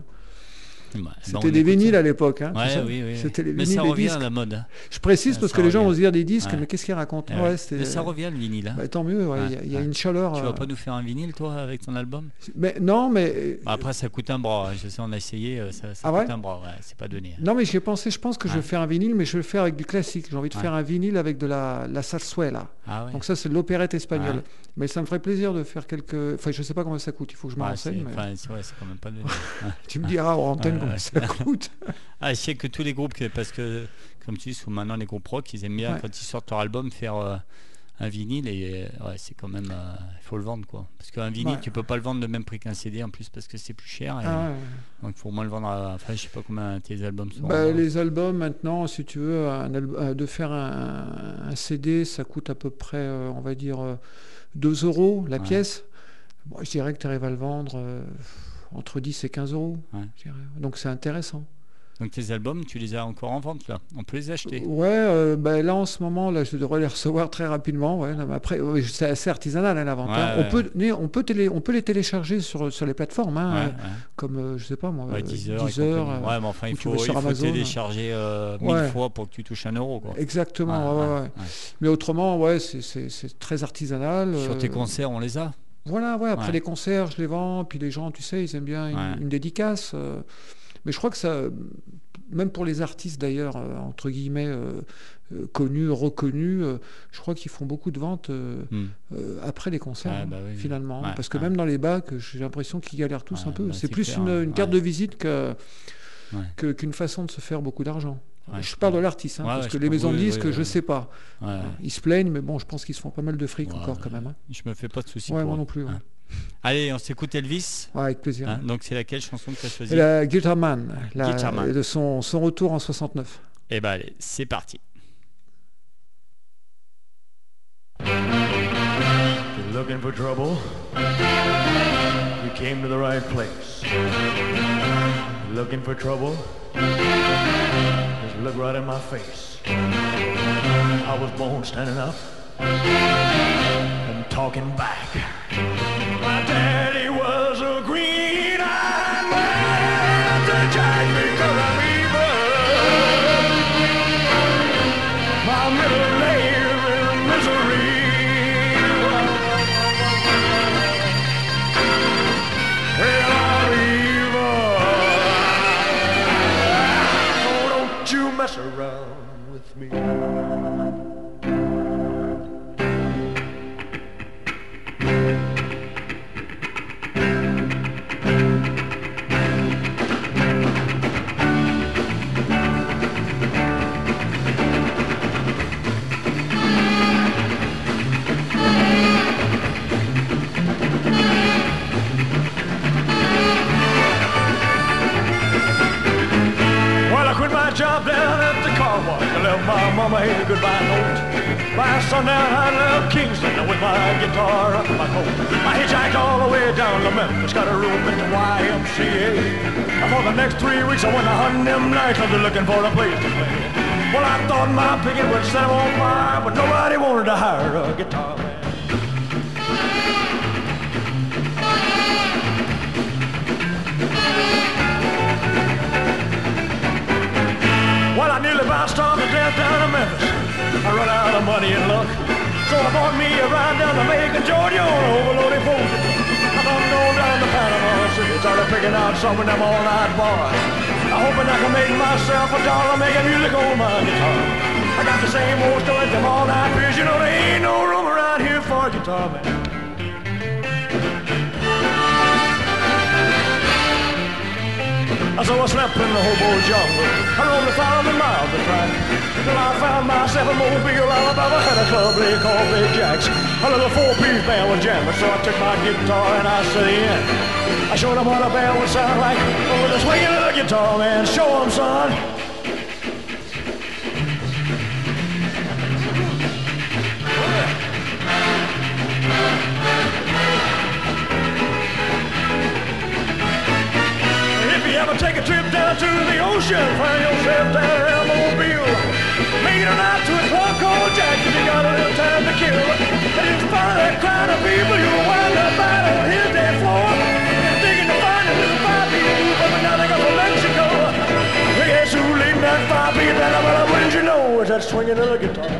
Bah, bah,
C'était
on
des vinyles
ça.
à l'époque. hein,
Ouais, oui, oui.
C'était les
Mais
vinyles,
ça
les
revient
disques.
à la mode. hein.
Je précise parce
ça
que les gens vont se dire des disques,
Ouais.
mais qu'est-ce qu'ils racontent Ouais,
Mais ça revient le vinyle. hein.
Bah, tant mieux, il y a- y, une chaleur.
Tu
euh,
vas pas nous faire un vinyle, toi, avec ton album?
Mais non, mais
Bah, Après, ça coûte un bras. hein. Je sais, on a essayé, euh, ça, ça
Ah
coûte un bras. C'est pas donné.
non, mais j'y ai pensé. Je pense que je vais faire un vinyle, mais je vais le faire avec du classique. J'ai envie de faire un vinyle avec de la, la zarzuela.
Ah.
Donc ça, c'est de l'opérette espagnole. Mais ça me ferait plaisir de faire quelques. Enfin, je sais pas combien ça coûte. Il faut que je me renseigne. mais
enfin, c'est- quand même pas donné.
Tu me diras en antenne combien
ouais.
ça coûte.
Ah, je sais que tous les groupes, parce que, comme tu dis, maintenant les groupes rock, ils aiment bien
Ouais.
quand ils sortent leur album faire euh, un vinyle et euh, ouais, c'est quand même. euh, Il faut le vendre quoi. Parce qu'un vinyle,
Ouais.
tu peux pas le vendre le même prix qu'un CD en plus parce que c'est plus cher. et-
Ah.
Donc il faut au moins le vendre à. Enfin, je sais pas combien tes albums sont.
Bah, les albums maintenant, si tu veux, un de faire un, un CD, ça coûte à peu près, euh, on va dire, euh, 2 euros la pièce. Bon, je dirais que tu arrives à le vendre entre 10 et 15 euros.
Ouais.
Donc c'est intéressant.
Donc tes albums, tu les as encore en vente là? On peut les acheter
Ouais, euh, ben là en ce moment, là, je devrais les recevoir très rapidement. Ouais. Non, mais après, ouais, c'est assez artisanal hein, la vente.
Ouais,
hein. On, peut, on, peut télé, on peut les télécharger sur, sur les plateformes, hein, euh, comme euh, je sais pas moi, euh,
10 heures. et
Deezer, euh,
ouais, mais enfin, il faut, il faut télécharger 1000
Ouais.
fois pour que tu touches un euro. Quoi.
Exactement. Mais autrement, ouais, c'est- très artisanal.
Sur tes concerts, on les a?
Voilà, ouais, après
Ouais.
les concerts, je les vends, puis les gens, tu sais, ils aiment bien une,
Ouais.
une dédicace. euh, mais je crois que ça, même pour les artistes d'ailleurs, euh, entre guillemets, euh, connus, reconnus, je crois qu'ils font beaucoup de ventes
Hmm.
après les concerts,
Ouais, bah oui.
finalement. Parce que même dans les bacs, j'ai l'impression qu'ils galèrent tous un peu.
bah,
c'est plus
clair,
une,
hein.
une carte de visite que, qu'une façon de se faire beaucoup d'argent.
Ouais,
je
je
parle de l'artiste, hein,
Ouais,
parce que
je
les maisons de.
Oui,
disques,
oui,
je
oui.
sais pas.
Ouais.
Ils se plaignent, mais bon, je pense qu'ils se font pas mal de fric
Ouais,
encore quand même. hein.
Je me fais pas de soucis.
Ouais,
pour
moi
eux.
non plus. ouais.
Hein. Allez, on s'écoute Elvis.
Ouais, avec plaisir.
Hein, donc c'est laquelle chanson que tu as choisie?
La Guitar Man, la-
Guitar Man.
de son, son retour en 69.
Eh ben allez, c'est parti.
You're looking for trouble? You came to the right place. You're looking for trouble? Look right in my face. I was born standing up and talking back. My daddy was a green-eyed man to jack because I'm evil. My middle I can make myself a dollar making music on my guitar. I got the same old story, them all-night beers, you know there ain't no room around here for a guitar man. So I slept in the hobo jungle. I roamed a thousand miles to try. Till I found myself a Mobile, Alabama, had a club they called Big Jacks. A little four-piece band was jamming, so I took my guitar and I set in. I showed them what a band would sound like over the swinging of the guitar, man. Show 'em, son. If you ever take a trip down to the ocean, find yourself down around Mobile. Make it a night to a club called Jack if you got a little time to kill. And in front of that crowd of people, swinging guitar.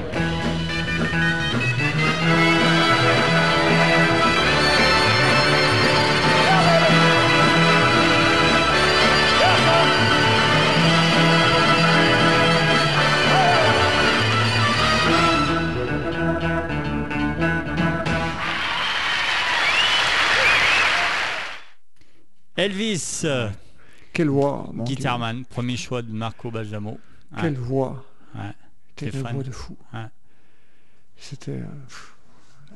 Elvis,
Quelle voix.
Guitarman, premier choix de Marco Balsamo. Ouais,
Quelle voix
ouais.
Quelle
T'es fan
voix de fou.
Ouais.
C'était euh,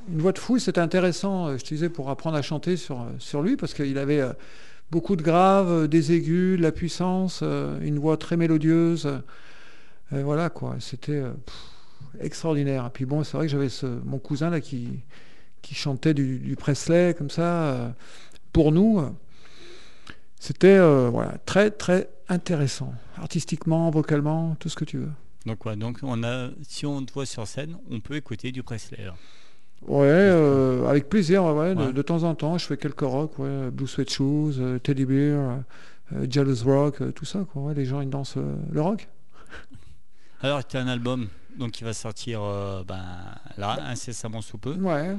une voix de fou. C'était intéressant, euh, je te disais, pour apprendre à chanter sur, euh, sur lui, parce qu'il avait euh, beaucoup de graves, euh, des aigus, de la puissance, euh, une voix très mélodieuse. euh, euh, voilà quoi, c'était euh, extraordinaire. Et puis bon, c'est vrai que j'avais mon cousin là qui, qui chantait du, du Presley comme ça euh, pour nous. C'était euh, voilà, très très intéressant, artistiquement, vocalement, tout ce que tu veux.
Donc, ouais, donc on a, si on te voit sur scène, on peut écouter du Presley.
Ouais, euh, avec plaisir, ouais, De, temps en temps, je fais quelques rock, ouais, Blue Sweat Shoes, euh, Teddy Bear, euh, Jealous Rock, euh, tout ça, quoi. Ouais, les gens ils dansent euh, le rock.
Alors, tu as un album donc, qui va sortir euh, ben, là, incessamment sous peu.
Ouais,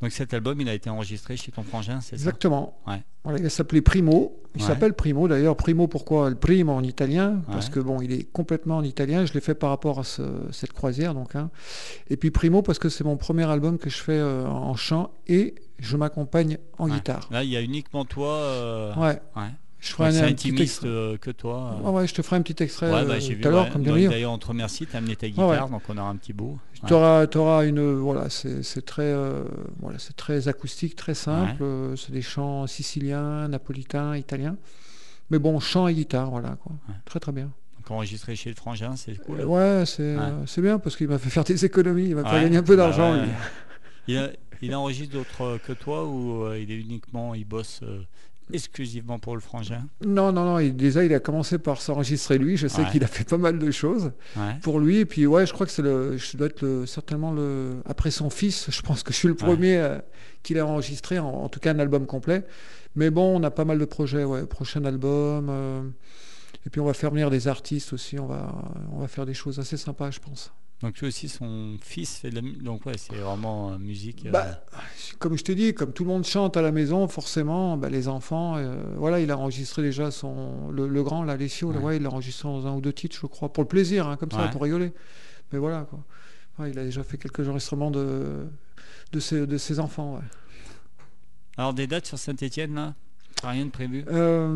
Donc cet album, il a été enregistré chez ton frangin, c'est ça?
Exactement.
Ouais.
Voilà, il s'appelait Primo. Il
Ouais.
s'appelle Primo d'ailleurs. Primo, pourquoi Le primo en italien, parce
Ouais.
que bon, il est complètement en italien. Je l'ai fait par rapport à ce- cette croisière, donc. hein. Et puis Primo parce que c'est mon premier album que je fais euh, en chant et je m'accompagne en
Ouais.
guitare.
Là, il y a uniquement toi. euh,
Ouais. Je ferai un, un petit extrait.
euh, que toi. euh.
Ouais, je te ferai un petit extrait
Ouais,
euh,
bah, vu.
tout à l'heure, comme.
D'ailleurs, on te remercie, tu as amené ta
ouais.
guitare, donc on aura un petit bout.
Tu auras, une voilà, c'est très euh, voilà, très acoustique, très simple. euh, c'est des chants siciliens, napolitains, italiens. Mais bon, chant et guitare, voilà quoi. Très très bien.
Donc enregistré chez le frangin, c'est cool.
Euh, Ouais, c'est
Ouais.
euh, bien parce qu'il m'a fait faire des économies. Il m'a fait
Ouais,
gagner un peu
bah
d'argent.
ouais. Il, enregistre d'autres euh, que toi ou euh, il est uniquement, il bosse euh, exclusivement pour le frangin
Non, non, non. il- déjà, il a commencé par s'enregistrer lui. Je sais
Ouais.
qu'il a fait pas mal de choses
Ouais.
pour lui. Et puis ouais, je crois que c'est le, je dois être le, certainement le après son fils. Je pense que je suis le
Ouais.
premier euh, qu'il a enregistré, en, en tout cas un album complet. Mais bon, on a pas mal de projets. Ouais, prochain album. euh, et puis on va faire venir des artistes aussi. On va, on va faire des choses assez sympas, je pense.
Donc lui aussi, son fils fait de la musique. Donc ouais, c'est vraiment euh, musique. euh,
Bah, comme je te dis, comme tout le monde chante à la maison, forcément, bah, les enfants, euh, voilà, il a enregistré déjà son, le, le grand, là,
Ouais.
ouais, il l'a enregistré dans un ou deux titres, je crois, pour le plaisir, hein, comme ça, pour rigoler. Mais voilà, quoi. Il a déjà fait quelques enregistrements de, de, ses, de ses enfants.
Alors des dates sur Saint-Etienne là? Rien de prévu?
Euh,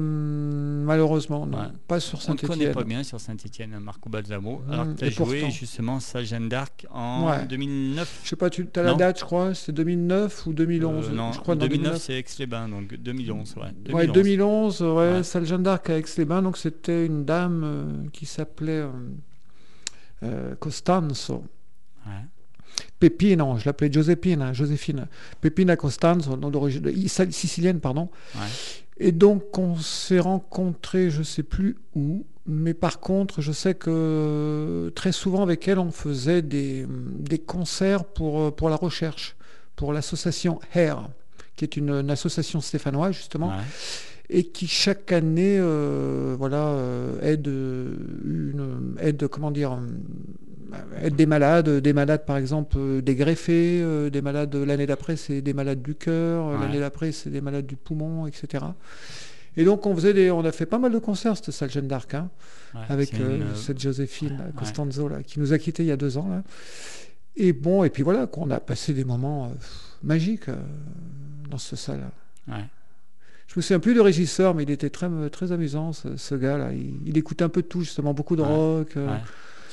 malheureusement, non,
Ouais.
pas sur
On ne connaît
Saint-Etienne.
pas bien sur Saint-Etienne, Marco Balsamo.
Mm,
Alors que tu as
et
joué
pourtant.
justement sa Jeanne d'Arc en
Ouais.
2009.
Je sais pas, tu as la date, je crois, c'est 2009 ou 2011
Euh, non,
je crois, non,
2009 c'est Aix-les-Bains, donc 2011. Ouais, 2011.
Ouais, 2011, ouais, salle Jeanne d'Arc à Aix-les-Bains. Donc c'était une dame euh, qui s'appelait Costanzo. Pepino, je l'appelais Josephine, hein, Joséphine. Pepina Costanzo, nom d'origine sicilienne, pardon.
Ouais.
Et donc on s'est rencontrés, je sais plus où, mais par contre, je sais que très souvent avec elle, on faisait des, des concerts pour, euh, pour la recherche, pour l'association HAIR, qui est une, une association stéphanoise justement
Ouais.
et qui chaque année euh, voilà euh, aide une aide comment dire euh, aide des malades des malades par exemple euh, des greffés euh, des malades l'année d'après c'est des malades du cœur euh,
Ouais.
l'année d'après c'est des malades du poumon etc et donc on faisait des on a fait pas mal de concerts cette salle Jeanne d'Arc hein,
Ouais,
avec euh,
une, euh,
cette Joséphine là,
ouais.
Costanzo là, qui nous a quittés il y a deux ans là. et bon et puis voilà qu'on a passé des moments euh, magiques euh, dans cette salle
ouais.
je me souviens plus du régisseur, mais il était très, très amusant, ce, ce gars-là. Il, il écoutait un peu de tout, justement, beaucoup de rock. euh.
Ouais.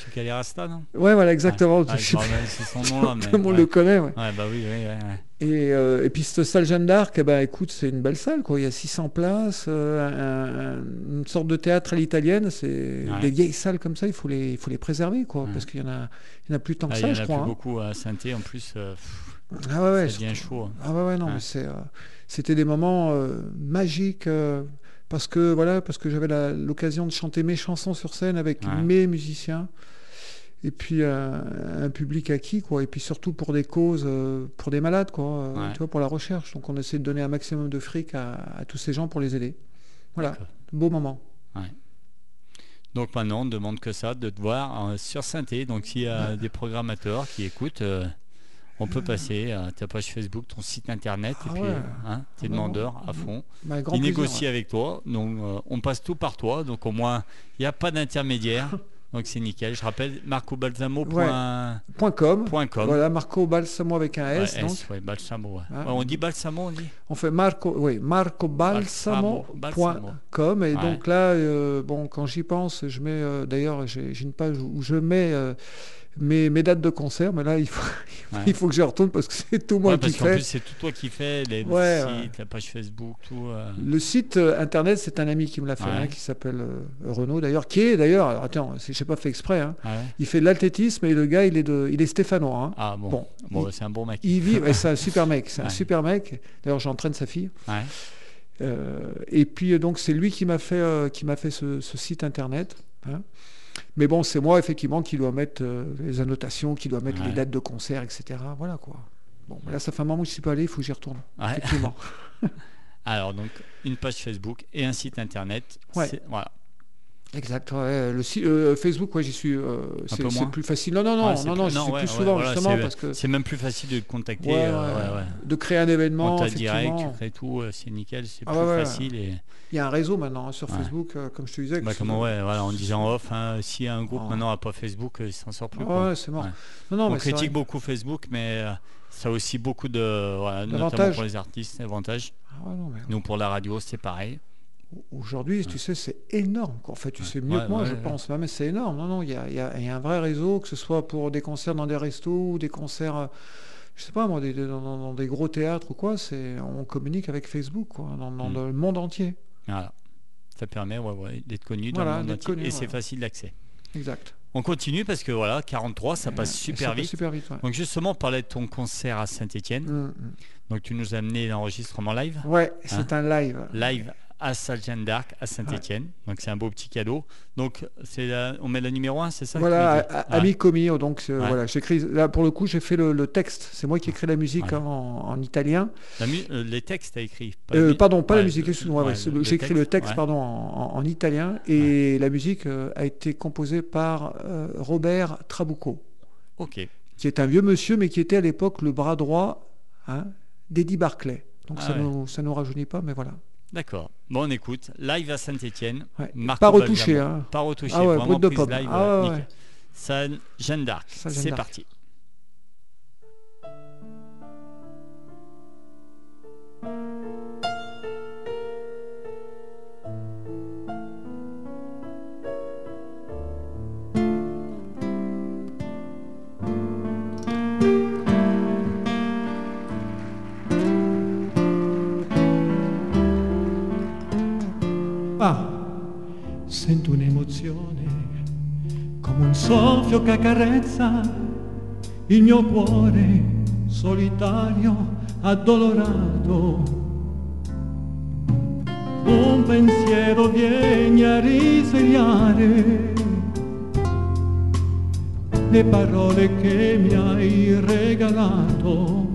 C'est Calerasta, non?
Ouais, voilà, exactement. Je
je
pas,
c'est son nom là. mais
tout le monde
ouais.
le connaît. ouais.
Ouais, bah oui, oui, ouais, ouais.
Et, euh, et puis, cette salle Jeanne d'Arc, eh ben, écoute, c'est une belle salle. Quoi. Il y a 600 places, euh, un- un- une sorte de théâtre à l'italienne. C'est des vieilles salles comme ça, il faut les, il faut les préserver, quoi, parce qu'il y en a, il y en a plus tant que
Ah,
ça,
il y en
je
a
crois.
plus
hein.
beaucoup à saint en plus. euh, pff,
Ah ouais, ouais,
ça devient chaud. hein.
Ah ouais, ouais, non, mais c'est, c'était des moments magiques parce que voilà, parce que j'avais l'occasion de chanter mes chansons sur scène avec
Ouais.
mes musiciens et puis euh, un public acquis quoi, et puis surtout pour des causes, euh, pour des malades quoi, euh,
Ouais.
tu vois, pour la recherche. Donc on essaie de donner un maximum de fric à, à tous ces gens pour les aider. Voilà, beau moment.
Donc maintenant, on ne demande que ça, de te voir euh, sur Synthé. Donc s'il y a des programmateurs qui écoutent, euh, on peut passer à ta page Facebook, ton site internet,
Ah
et puis
ouais.
euh, hein, tes
Ah bah
demandeurs à fond.
Bah,
Ils
plaisir,
négocient
ouais.
avec toi, donc euh, on passe tout par toi. Donc au moins, il n'y a pas d'intermédiaire. donc c'est nickel. Je rappelle, marcobalsamo.com.
Point com.
Point com.
Voilà, Marco Balsamo avec un
Ouais,
S. donc.
S, ouais, Balsamo. ouais.
Ah.
Ouais, on dit Balsamo, on dit?
On fait Marco, oui, marcobalsamo.com.
Balsamo.
Et
Ouais.
donc là, euh, bon, quand j'y pense, je mets, euh, d'ailleurs, j'ai une page où je mets euh, mes, mes dates de concert, mais là, il faut,
Ouais.
il faut que je retourne parce que c'est tout moi
Ouais,
qui fais.
plus, c'est tout toi qui fais, les le
Ouais,
site, la page Facebook, tout. euh.
Le site euh, internet, c'est un ami qui me l'a fait, hein, qui s'appelle euh, Renaud d'ailleurs, qui est d'ailleurs, attends, je n'ai pas fait exprès, hein, il fait de l'athlétisme et le gars, il est, de, il est stéphanois. hein.
Ah bon,
Bon,
bon, c'est un bon mec.
Il vit, c'est un super mec, c'est un super mec. D'ailleurs, j'entraîne sa fille. Et puis donc c'est lui qui m'a fait, qui m'a fait ce, ce site internet. hein. Mais bon, c'est moi effectivement qui dois mettre euh, les annotations, qui dois mettre
Ouais.
les dates de concert, etc. Voilà quoi. Bon, là ça fait un moment que je suis pas allé, il faut que j'y retourne.
Ouais.
Effectivement.
Alors, donc, une page Facebook et un site internet.
Ouais.
Voilà.
Exact. ouais. Le site, euh, Facebook, ouais, j'y suis. euh, c'est plus facile. Non, non, non,
Ouais,
non, non,
plus- ouais,
plus souvent
voilà,
justement
c'est-
parce que
C'est même plus facile de contacter. Euh,
de créer un événement,
Contact direct, tu crées tout, euh, c'est nickel, c'est
Ah
plus facile. Et...
Il y a un réseau maintenant hein, sur. Facebook, euh, comme je te disais.
Bah, comment, ouais, voilà, en disant off, hein, si un groupe
Oh.
maintenant n'a pas Facebook, il s'en sort plus.
Ah ouais, c'est mort.
Ouais.
Non, non,
On
mais
critique beaucoup Facebook, mais ça a aussi beaucoup de. Voilà, notamment pour les artistes, avantages.
Ah non, mais
Nous, pour la radio, c'est pareil.
Aujourd'hui, tu sais, c'est énorme. En fait, tu sais mieux
Ouais,
que moi,
ouais,
je
ouais.
pense. Ouais, Mais c'est énorme. Non, non, il y a, il y a- il y a un vrai réseau, que ce soit pour des concerts dans des restos ou des concerts, euh, je sais pas moi, des- dans, des gros théâtres ou quoi. C'est, on communique avec Facebook, quoi, dans, dans
Mm.
le monde entier.
Voilà. Ça permet d'être connu dans
Voilà,
le monde entier.
connu,
et c'est facile d'accès.
Exact.
On continue parce que voilà, 43, ça passe super
ça passe
vite.
Super vite. ouais.
Donc justement, on parlait de ton concert à Saint-Etienne.
Mm, mm.
Donc tu nous as amené l'enregistrement live.
Ouais,
Hein
c'est un live.
Live à salle Jeanne d'Arc à Saint-Etienne. Donc c'est un beau petit cadeau. Donc c'est la- on met le numéro 1, c'est ça
Voilà, Ami Comi, donc euh,
Ouais.
voilà, j'écris. Là, pour le coup, j'ai fait le, le texte. C'est moi qui écris la musique
Ouais.
en, en italien.
La euh, les textes à écrit. pas
Euh,
la
pardon, pas la musique, excuse-moi. c'est
le-
le- J'ai écrit le texte pardon, en, en- en italien et la musique euh, a été composée par Robert Trabucco,
Ok.
qui est un vieux monsieur, mais qui était à l'époque le bras droit hein, d'Eddie Barclay. Donc
Ah
ça nous ça nous rajeunit pas, mais voilà.
D'accord. Bon, on écoute. Live à Saint-Etienne.
Ouais. Pas retouché. Hein.
Pas retouché.
Ah ouais,
vraiment
de
prise
pomme.
live.
Ah
euh,
ouais,
Jeanne d'Arc. C'est parti.
Ah, sento un'emozione come un soffio che accarezza il mio cuore solitario, addolorato. Un pensiero viene a risvegliare le parole che mi hai regalato.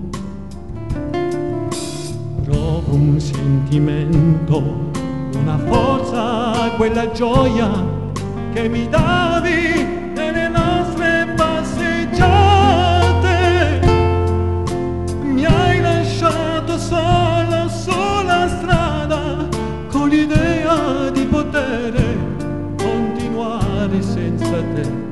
Provo un sentimento, una forza, quella gioia che mi davi nelle nostre passeggiate. Mi hai lasciato solo sulla strada con l'idea di poter continuare senza te.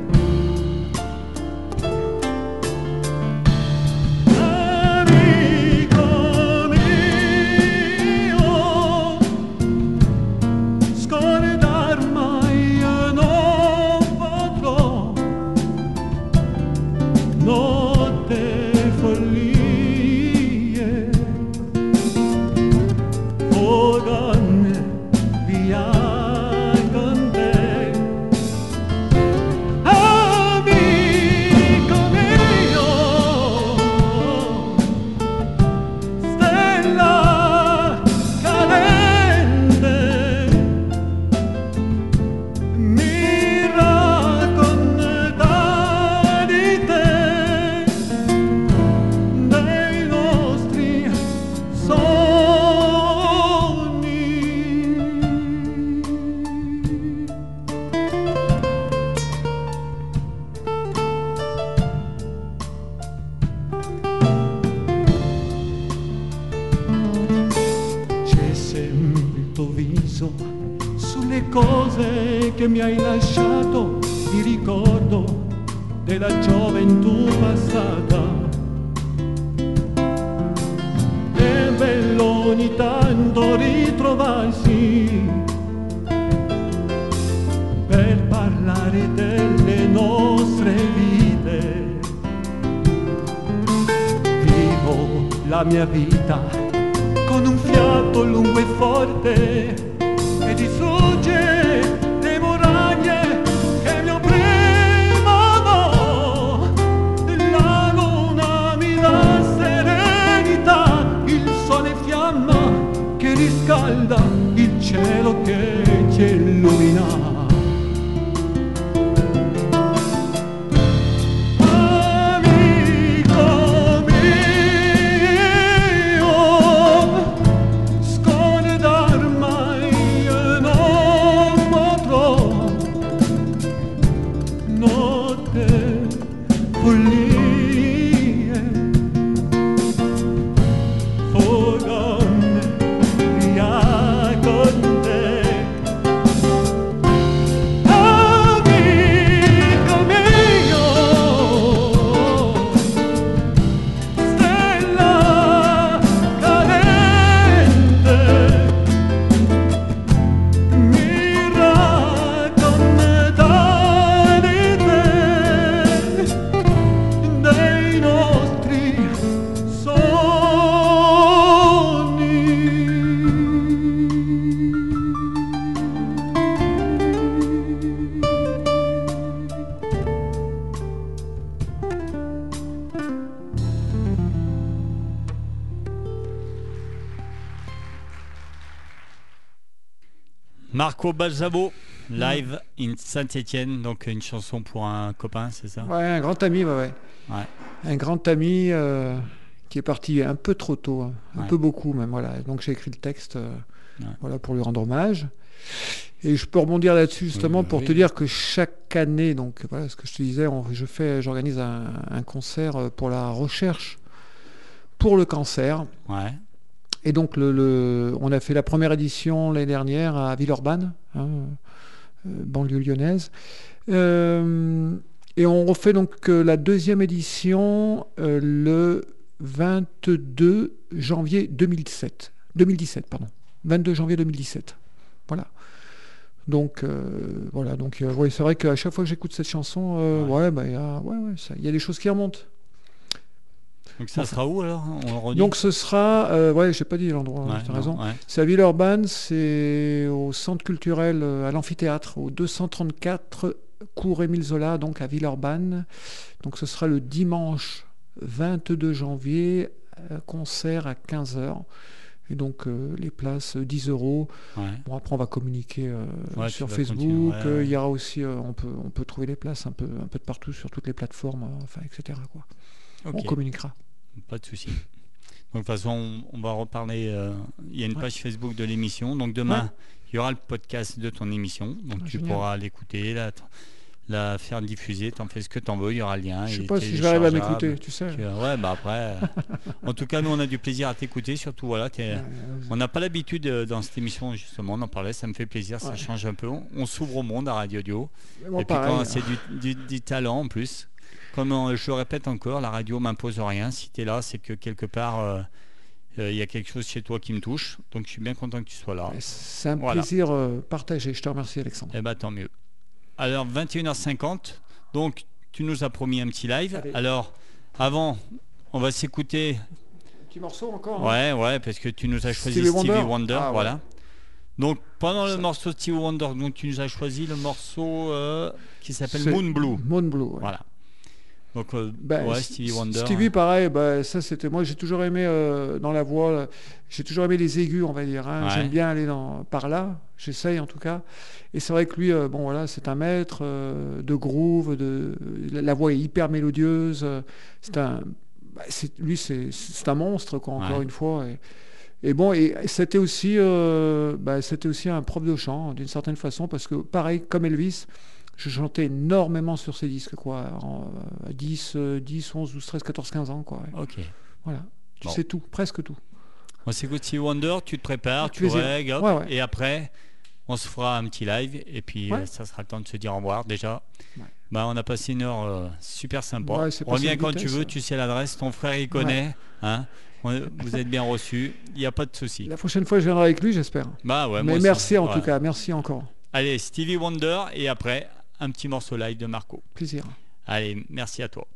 Mia vita con un fiato lungo e forte e distrugge
Balsamo, live in Saint-Étienne, donc une chanson pour un copain, c'est ça?
Ouais, un grand ami, ouais, ouais.
Ouais.
Un grand ami euh, qui est parti un peu trop tôt, hein, un
Ouais.
peu beaucoup même. Voilà. Donc j'ai écrit le texte euh, voilà, pour lui rendre hommage. Et je peux rebondir là-dessus justement
bah
pour
oui.
te dire que chaque année, donc voilà ce que je te disais, on- je fais, j'organise un, un concert euh, pour la recherche pour le cancer.
Ouais.
Et donc, le, le- on a fait la première édition l'année dernière à Villeurbanne, hein, euh, banlieue lyonnaise. Euh, et on refait donc euh, la deuxième édition euh, le 22 janvier 2007. 2017, pardon. 22 janvier 2017. Voilà. Donc, euh, voilà. Donc, ouais, c'est vrai qu'à chaque fois que j'écoute cette chanson,
Ouais.
ouais, bah, il y a- ouais, ouais, ça- il y a des choses qui remontent.
Donc ça
Enfin.
sera où alors On
Donc, ce sera, euh, ouais, j'ai pas dit l'endroit,
Ouais,
tu as
non,
raison.
ouais.
C'est à Villeurbanne, c'est au centre culturel, euh, à l'amphithéâtre, au 234 cours Émile Zola, donc à Villeurbanne. Donc ce sera le dimanche 22 janvier, euh, concert à 15h. Et donc euh, les places euh, 10 euros.
Ouais.
Bon après on va communiquer euh,
Ouais,
sur Facebook.
ouais,
Euh. Il y aura aussi, on peut on peut trouver les places un peu un peu de partout sur toutes les plateformes, enfin etc. Quoi.
Ok.
On communiquera.
Pas de souci. De toute façon, on, on va reparler. euh, il y a une
Ouais.
page Facebook de l'émission. Donc demain, il y aura le podcast de ton émission. Donc
Ah,
tu
génial.
pourras l'écouter, la, la faire diffuser. T'en fais ce que t'en veux. Il y aura le lien.
Je sais pas si je vais arriver à m'écouter, tu sais.
Tu- ouais, bah après. euh, en tout cas, nous, on a du plaisir à t'écouter. Surtout, voilà, on n'a pas l'habitude euh, dans cette émission, justement, on en parlait. Ça me fait plaisir. Ça change un peu. On, on s'ouvre au monde à Radio Dio.
moi,
Et puis
pareil,
quand
hein.
c'est du, du- du talent en plus, comme on- je le répète encore, la radio m'impose rien. Si tu es là, c'est que quelque part, euh, euh, il y a quelque chose chez toi qui me touche. Donc je suis bien content que tu sois là.
C'est un
Voilà.
plaisir euh, partagé. Je te remercie, Alexandre.
Eh ben tant mieux. Alors 21h50, donc tu nous as promis un petit live.
Allez.
Alors avant, on va s'écouter.
Petit morceau encore hein
Ouais, ouais, parce que tu nous as choisi
Stevie
Stevie
Wonder
Wonder,
Ah, ouais.
voilà. Donc pendant le
Ça-
morceau Stevie Wonder, donc tu nous as choisi le morceau euh, qui s'appelle Moon Blue.
Moon Blue, ouais.
Voilà. Donc euh,
Ben,
ouais, Stevie Wonder.
Stevie, pareil, bah, ça c'était. Moi, j'ai toujours aimé euh, dans la voix, là, j'ai toujours aimé les aigus, on va dire. hein.
Ouais.
J'aime bien aller dans, par là, j'essaye en tout cas. Et c'est vrai que lui, euh, bon voilà, c'est un maître euh, de groove, de, la, la voix est hyper mélodieuse. euh, c'est un, bah, lui, c'est, c'est un monstre, quoi, encore
Ouais.
une fois. Et, et bon, et c'était aussi, euh, bah, c'était aussi un prof de chant, d'une certaine façon, parce que pareil, comme Elvis, je chantais énormément sur ses disques, quoi, en, euh, à 10, euh, 10, 11, 12, 13, 14, 15 ans, quoi.
Ok.
Voilà. Tu
Bon.
sais tout, presque tout.
On s'écoute Stevie Wonder, tu te prépares, tu règles,
Ouais, ouais.
et après, on se fera un petit live, et puis
Ouais.
euh, ça sera le temps de se dire au revoir déjà. Bah, on a passé une heure euh, super sympa. Reviens quand
vitesse,
tu veux,
hein.
tu sais l'adresse, ton frère il connaît. Hein vous êtes bien reçus, il n'y a pas de souci.
La prochaine fois, je viendrai avec lui, j'espère.
Bah, ouais, moi
Mais
aussi.
merci en tout cas, merci encore.
Allez, Stevie Wonder, et après, un petit morceau live de Marco.
Plaisir.
Allez, merci à toi.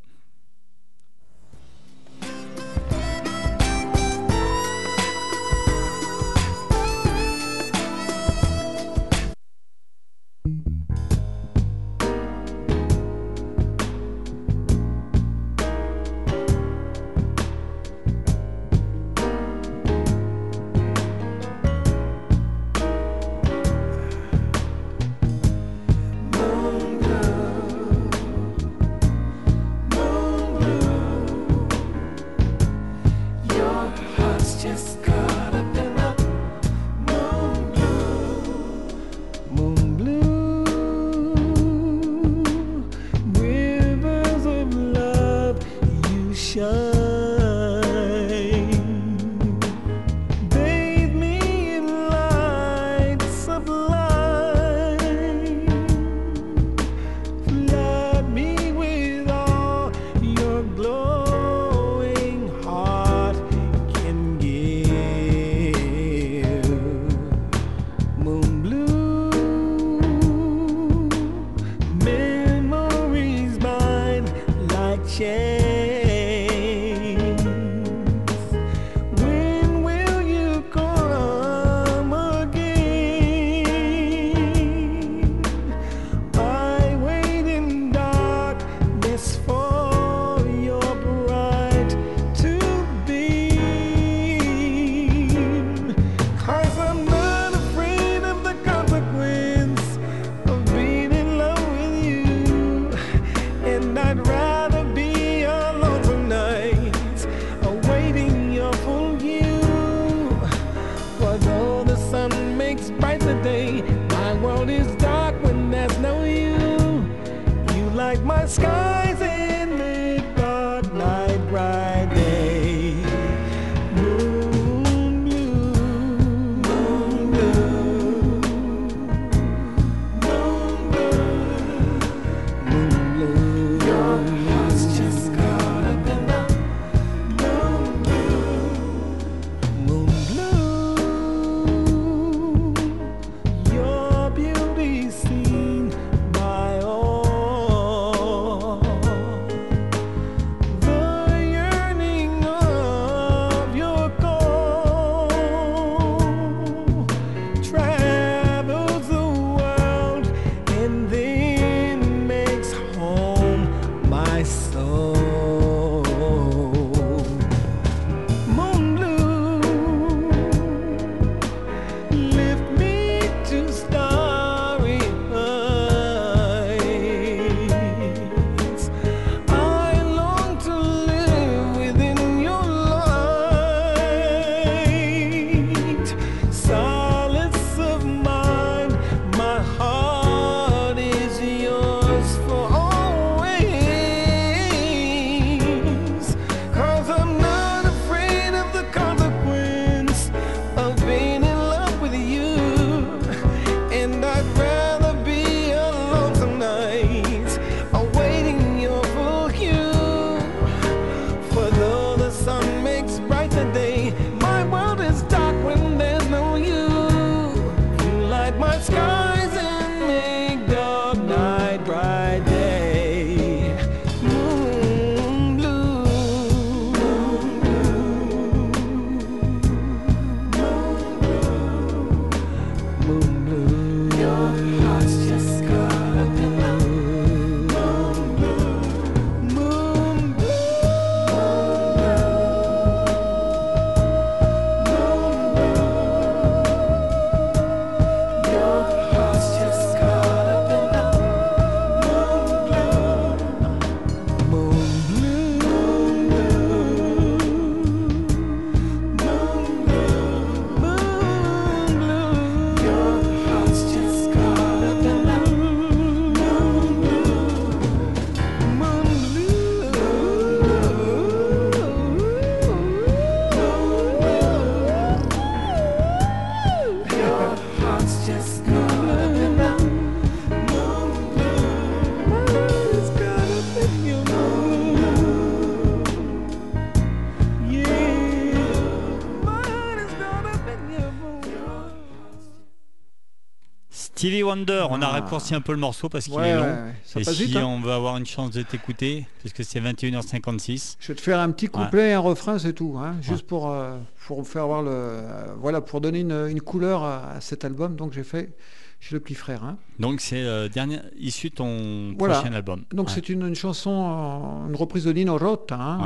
Wonder, on a
Ah.
raccourci un peu le morceau parce qu'il
Ouais,
est long.
ouais, ça
Et si
vite. hein.
on veut avoir une chance de t'écouter, parce que c'est 21h56,
Je vais te faire un petit couplet et un refrain, c'est tout, hein, juste pour, euh, pour faire voir le, euh, voilà, pour donner une, une couleur à, à cet album. Donc j'ai fait chez le petit frère. hein.
donc c'est euh, dernier, issu de ton
Voilà.
prochain album.
Donc c'est une, une chanson, une reprise de Nino Rota,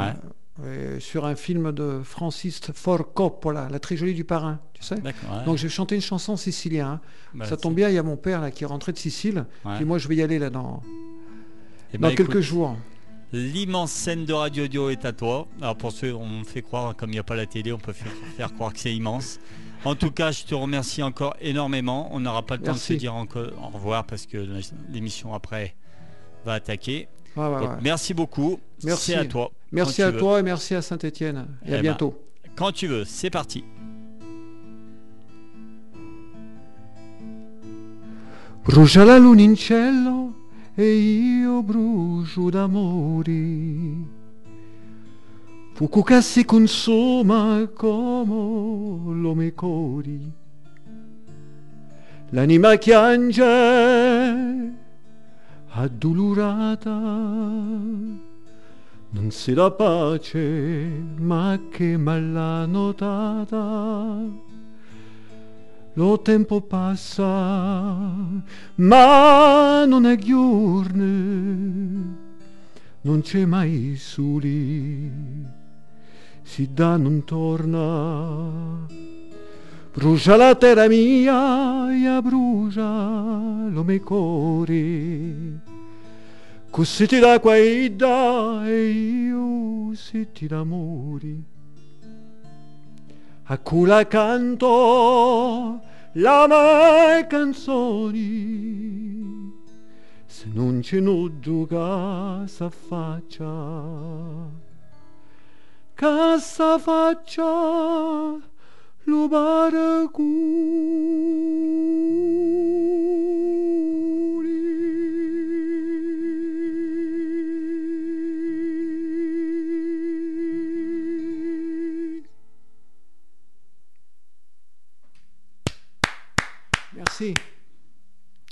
sur un film de Francis Ford Coppola, La trilogie du parrain, tu sais.
Ouais.
Donc j'ai chanté une chanson sicilienne. hein.
Bah,
Ça tombe bien, il y a mon père là qui est rentré de Sicile.
ouais.
Puis moi je vais y aller là dans,
Eh
dans
ben,
quelques
écoute,
jours.
L'immense scène de Radio Dio est à toi. Alors pour ceux, on fait croire, comme il n'y a pas la télé, on peut faire, faire croire que c'est immense. En tout cas, je te remercie encore énormément. On n'aura pas le temps de se dire encore au revoir parce que l'émission après va attaquer.
Ouais, ouais,
Donc,
ouais.
Merci beaucoup.
Merci.
À toi.
Merci à toi et merci à Saint-Étienne. Et
Eh
à
ben,
bientôt.
Quand tu veux, c'est parti.
Brucia la luna in cielo e io brucio d'amori. Fuoco che si consuma come l'ome cori. L'anima piange addolorata. Non si dà pace, ma che mal notata. Lo tempo passa, ma non è giorno, non c'è mai soli, si dà non torna. Brucia la terra mia e brucia lo mio cuore, Cusciti d'acqua e da e io siti d'amori. A cui la canto la mai canzoni. Se non c'è nudo che faccia. che faccia lo baracù.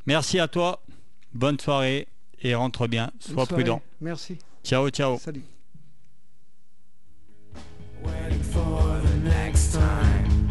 Merci
à toi. Bonne soirée et rentre bien. Sois prudent.
Merci.
Ciao, ciao.
Salut. Waiting for the next time.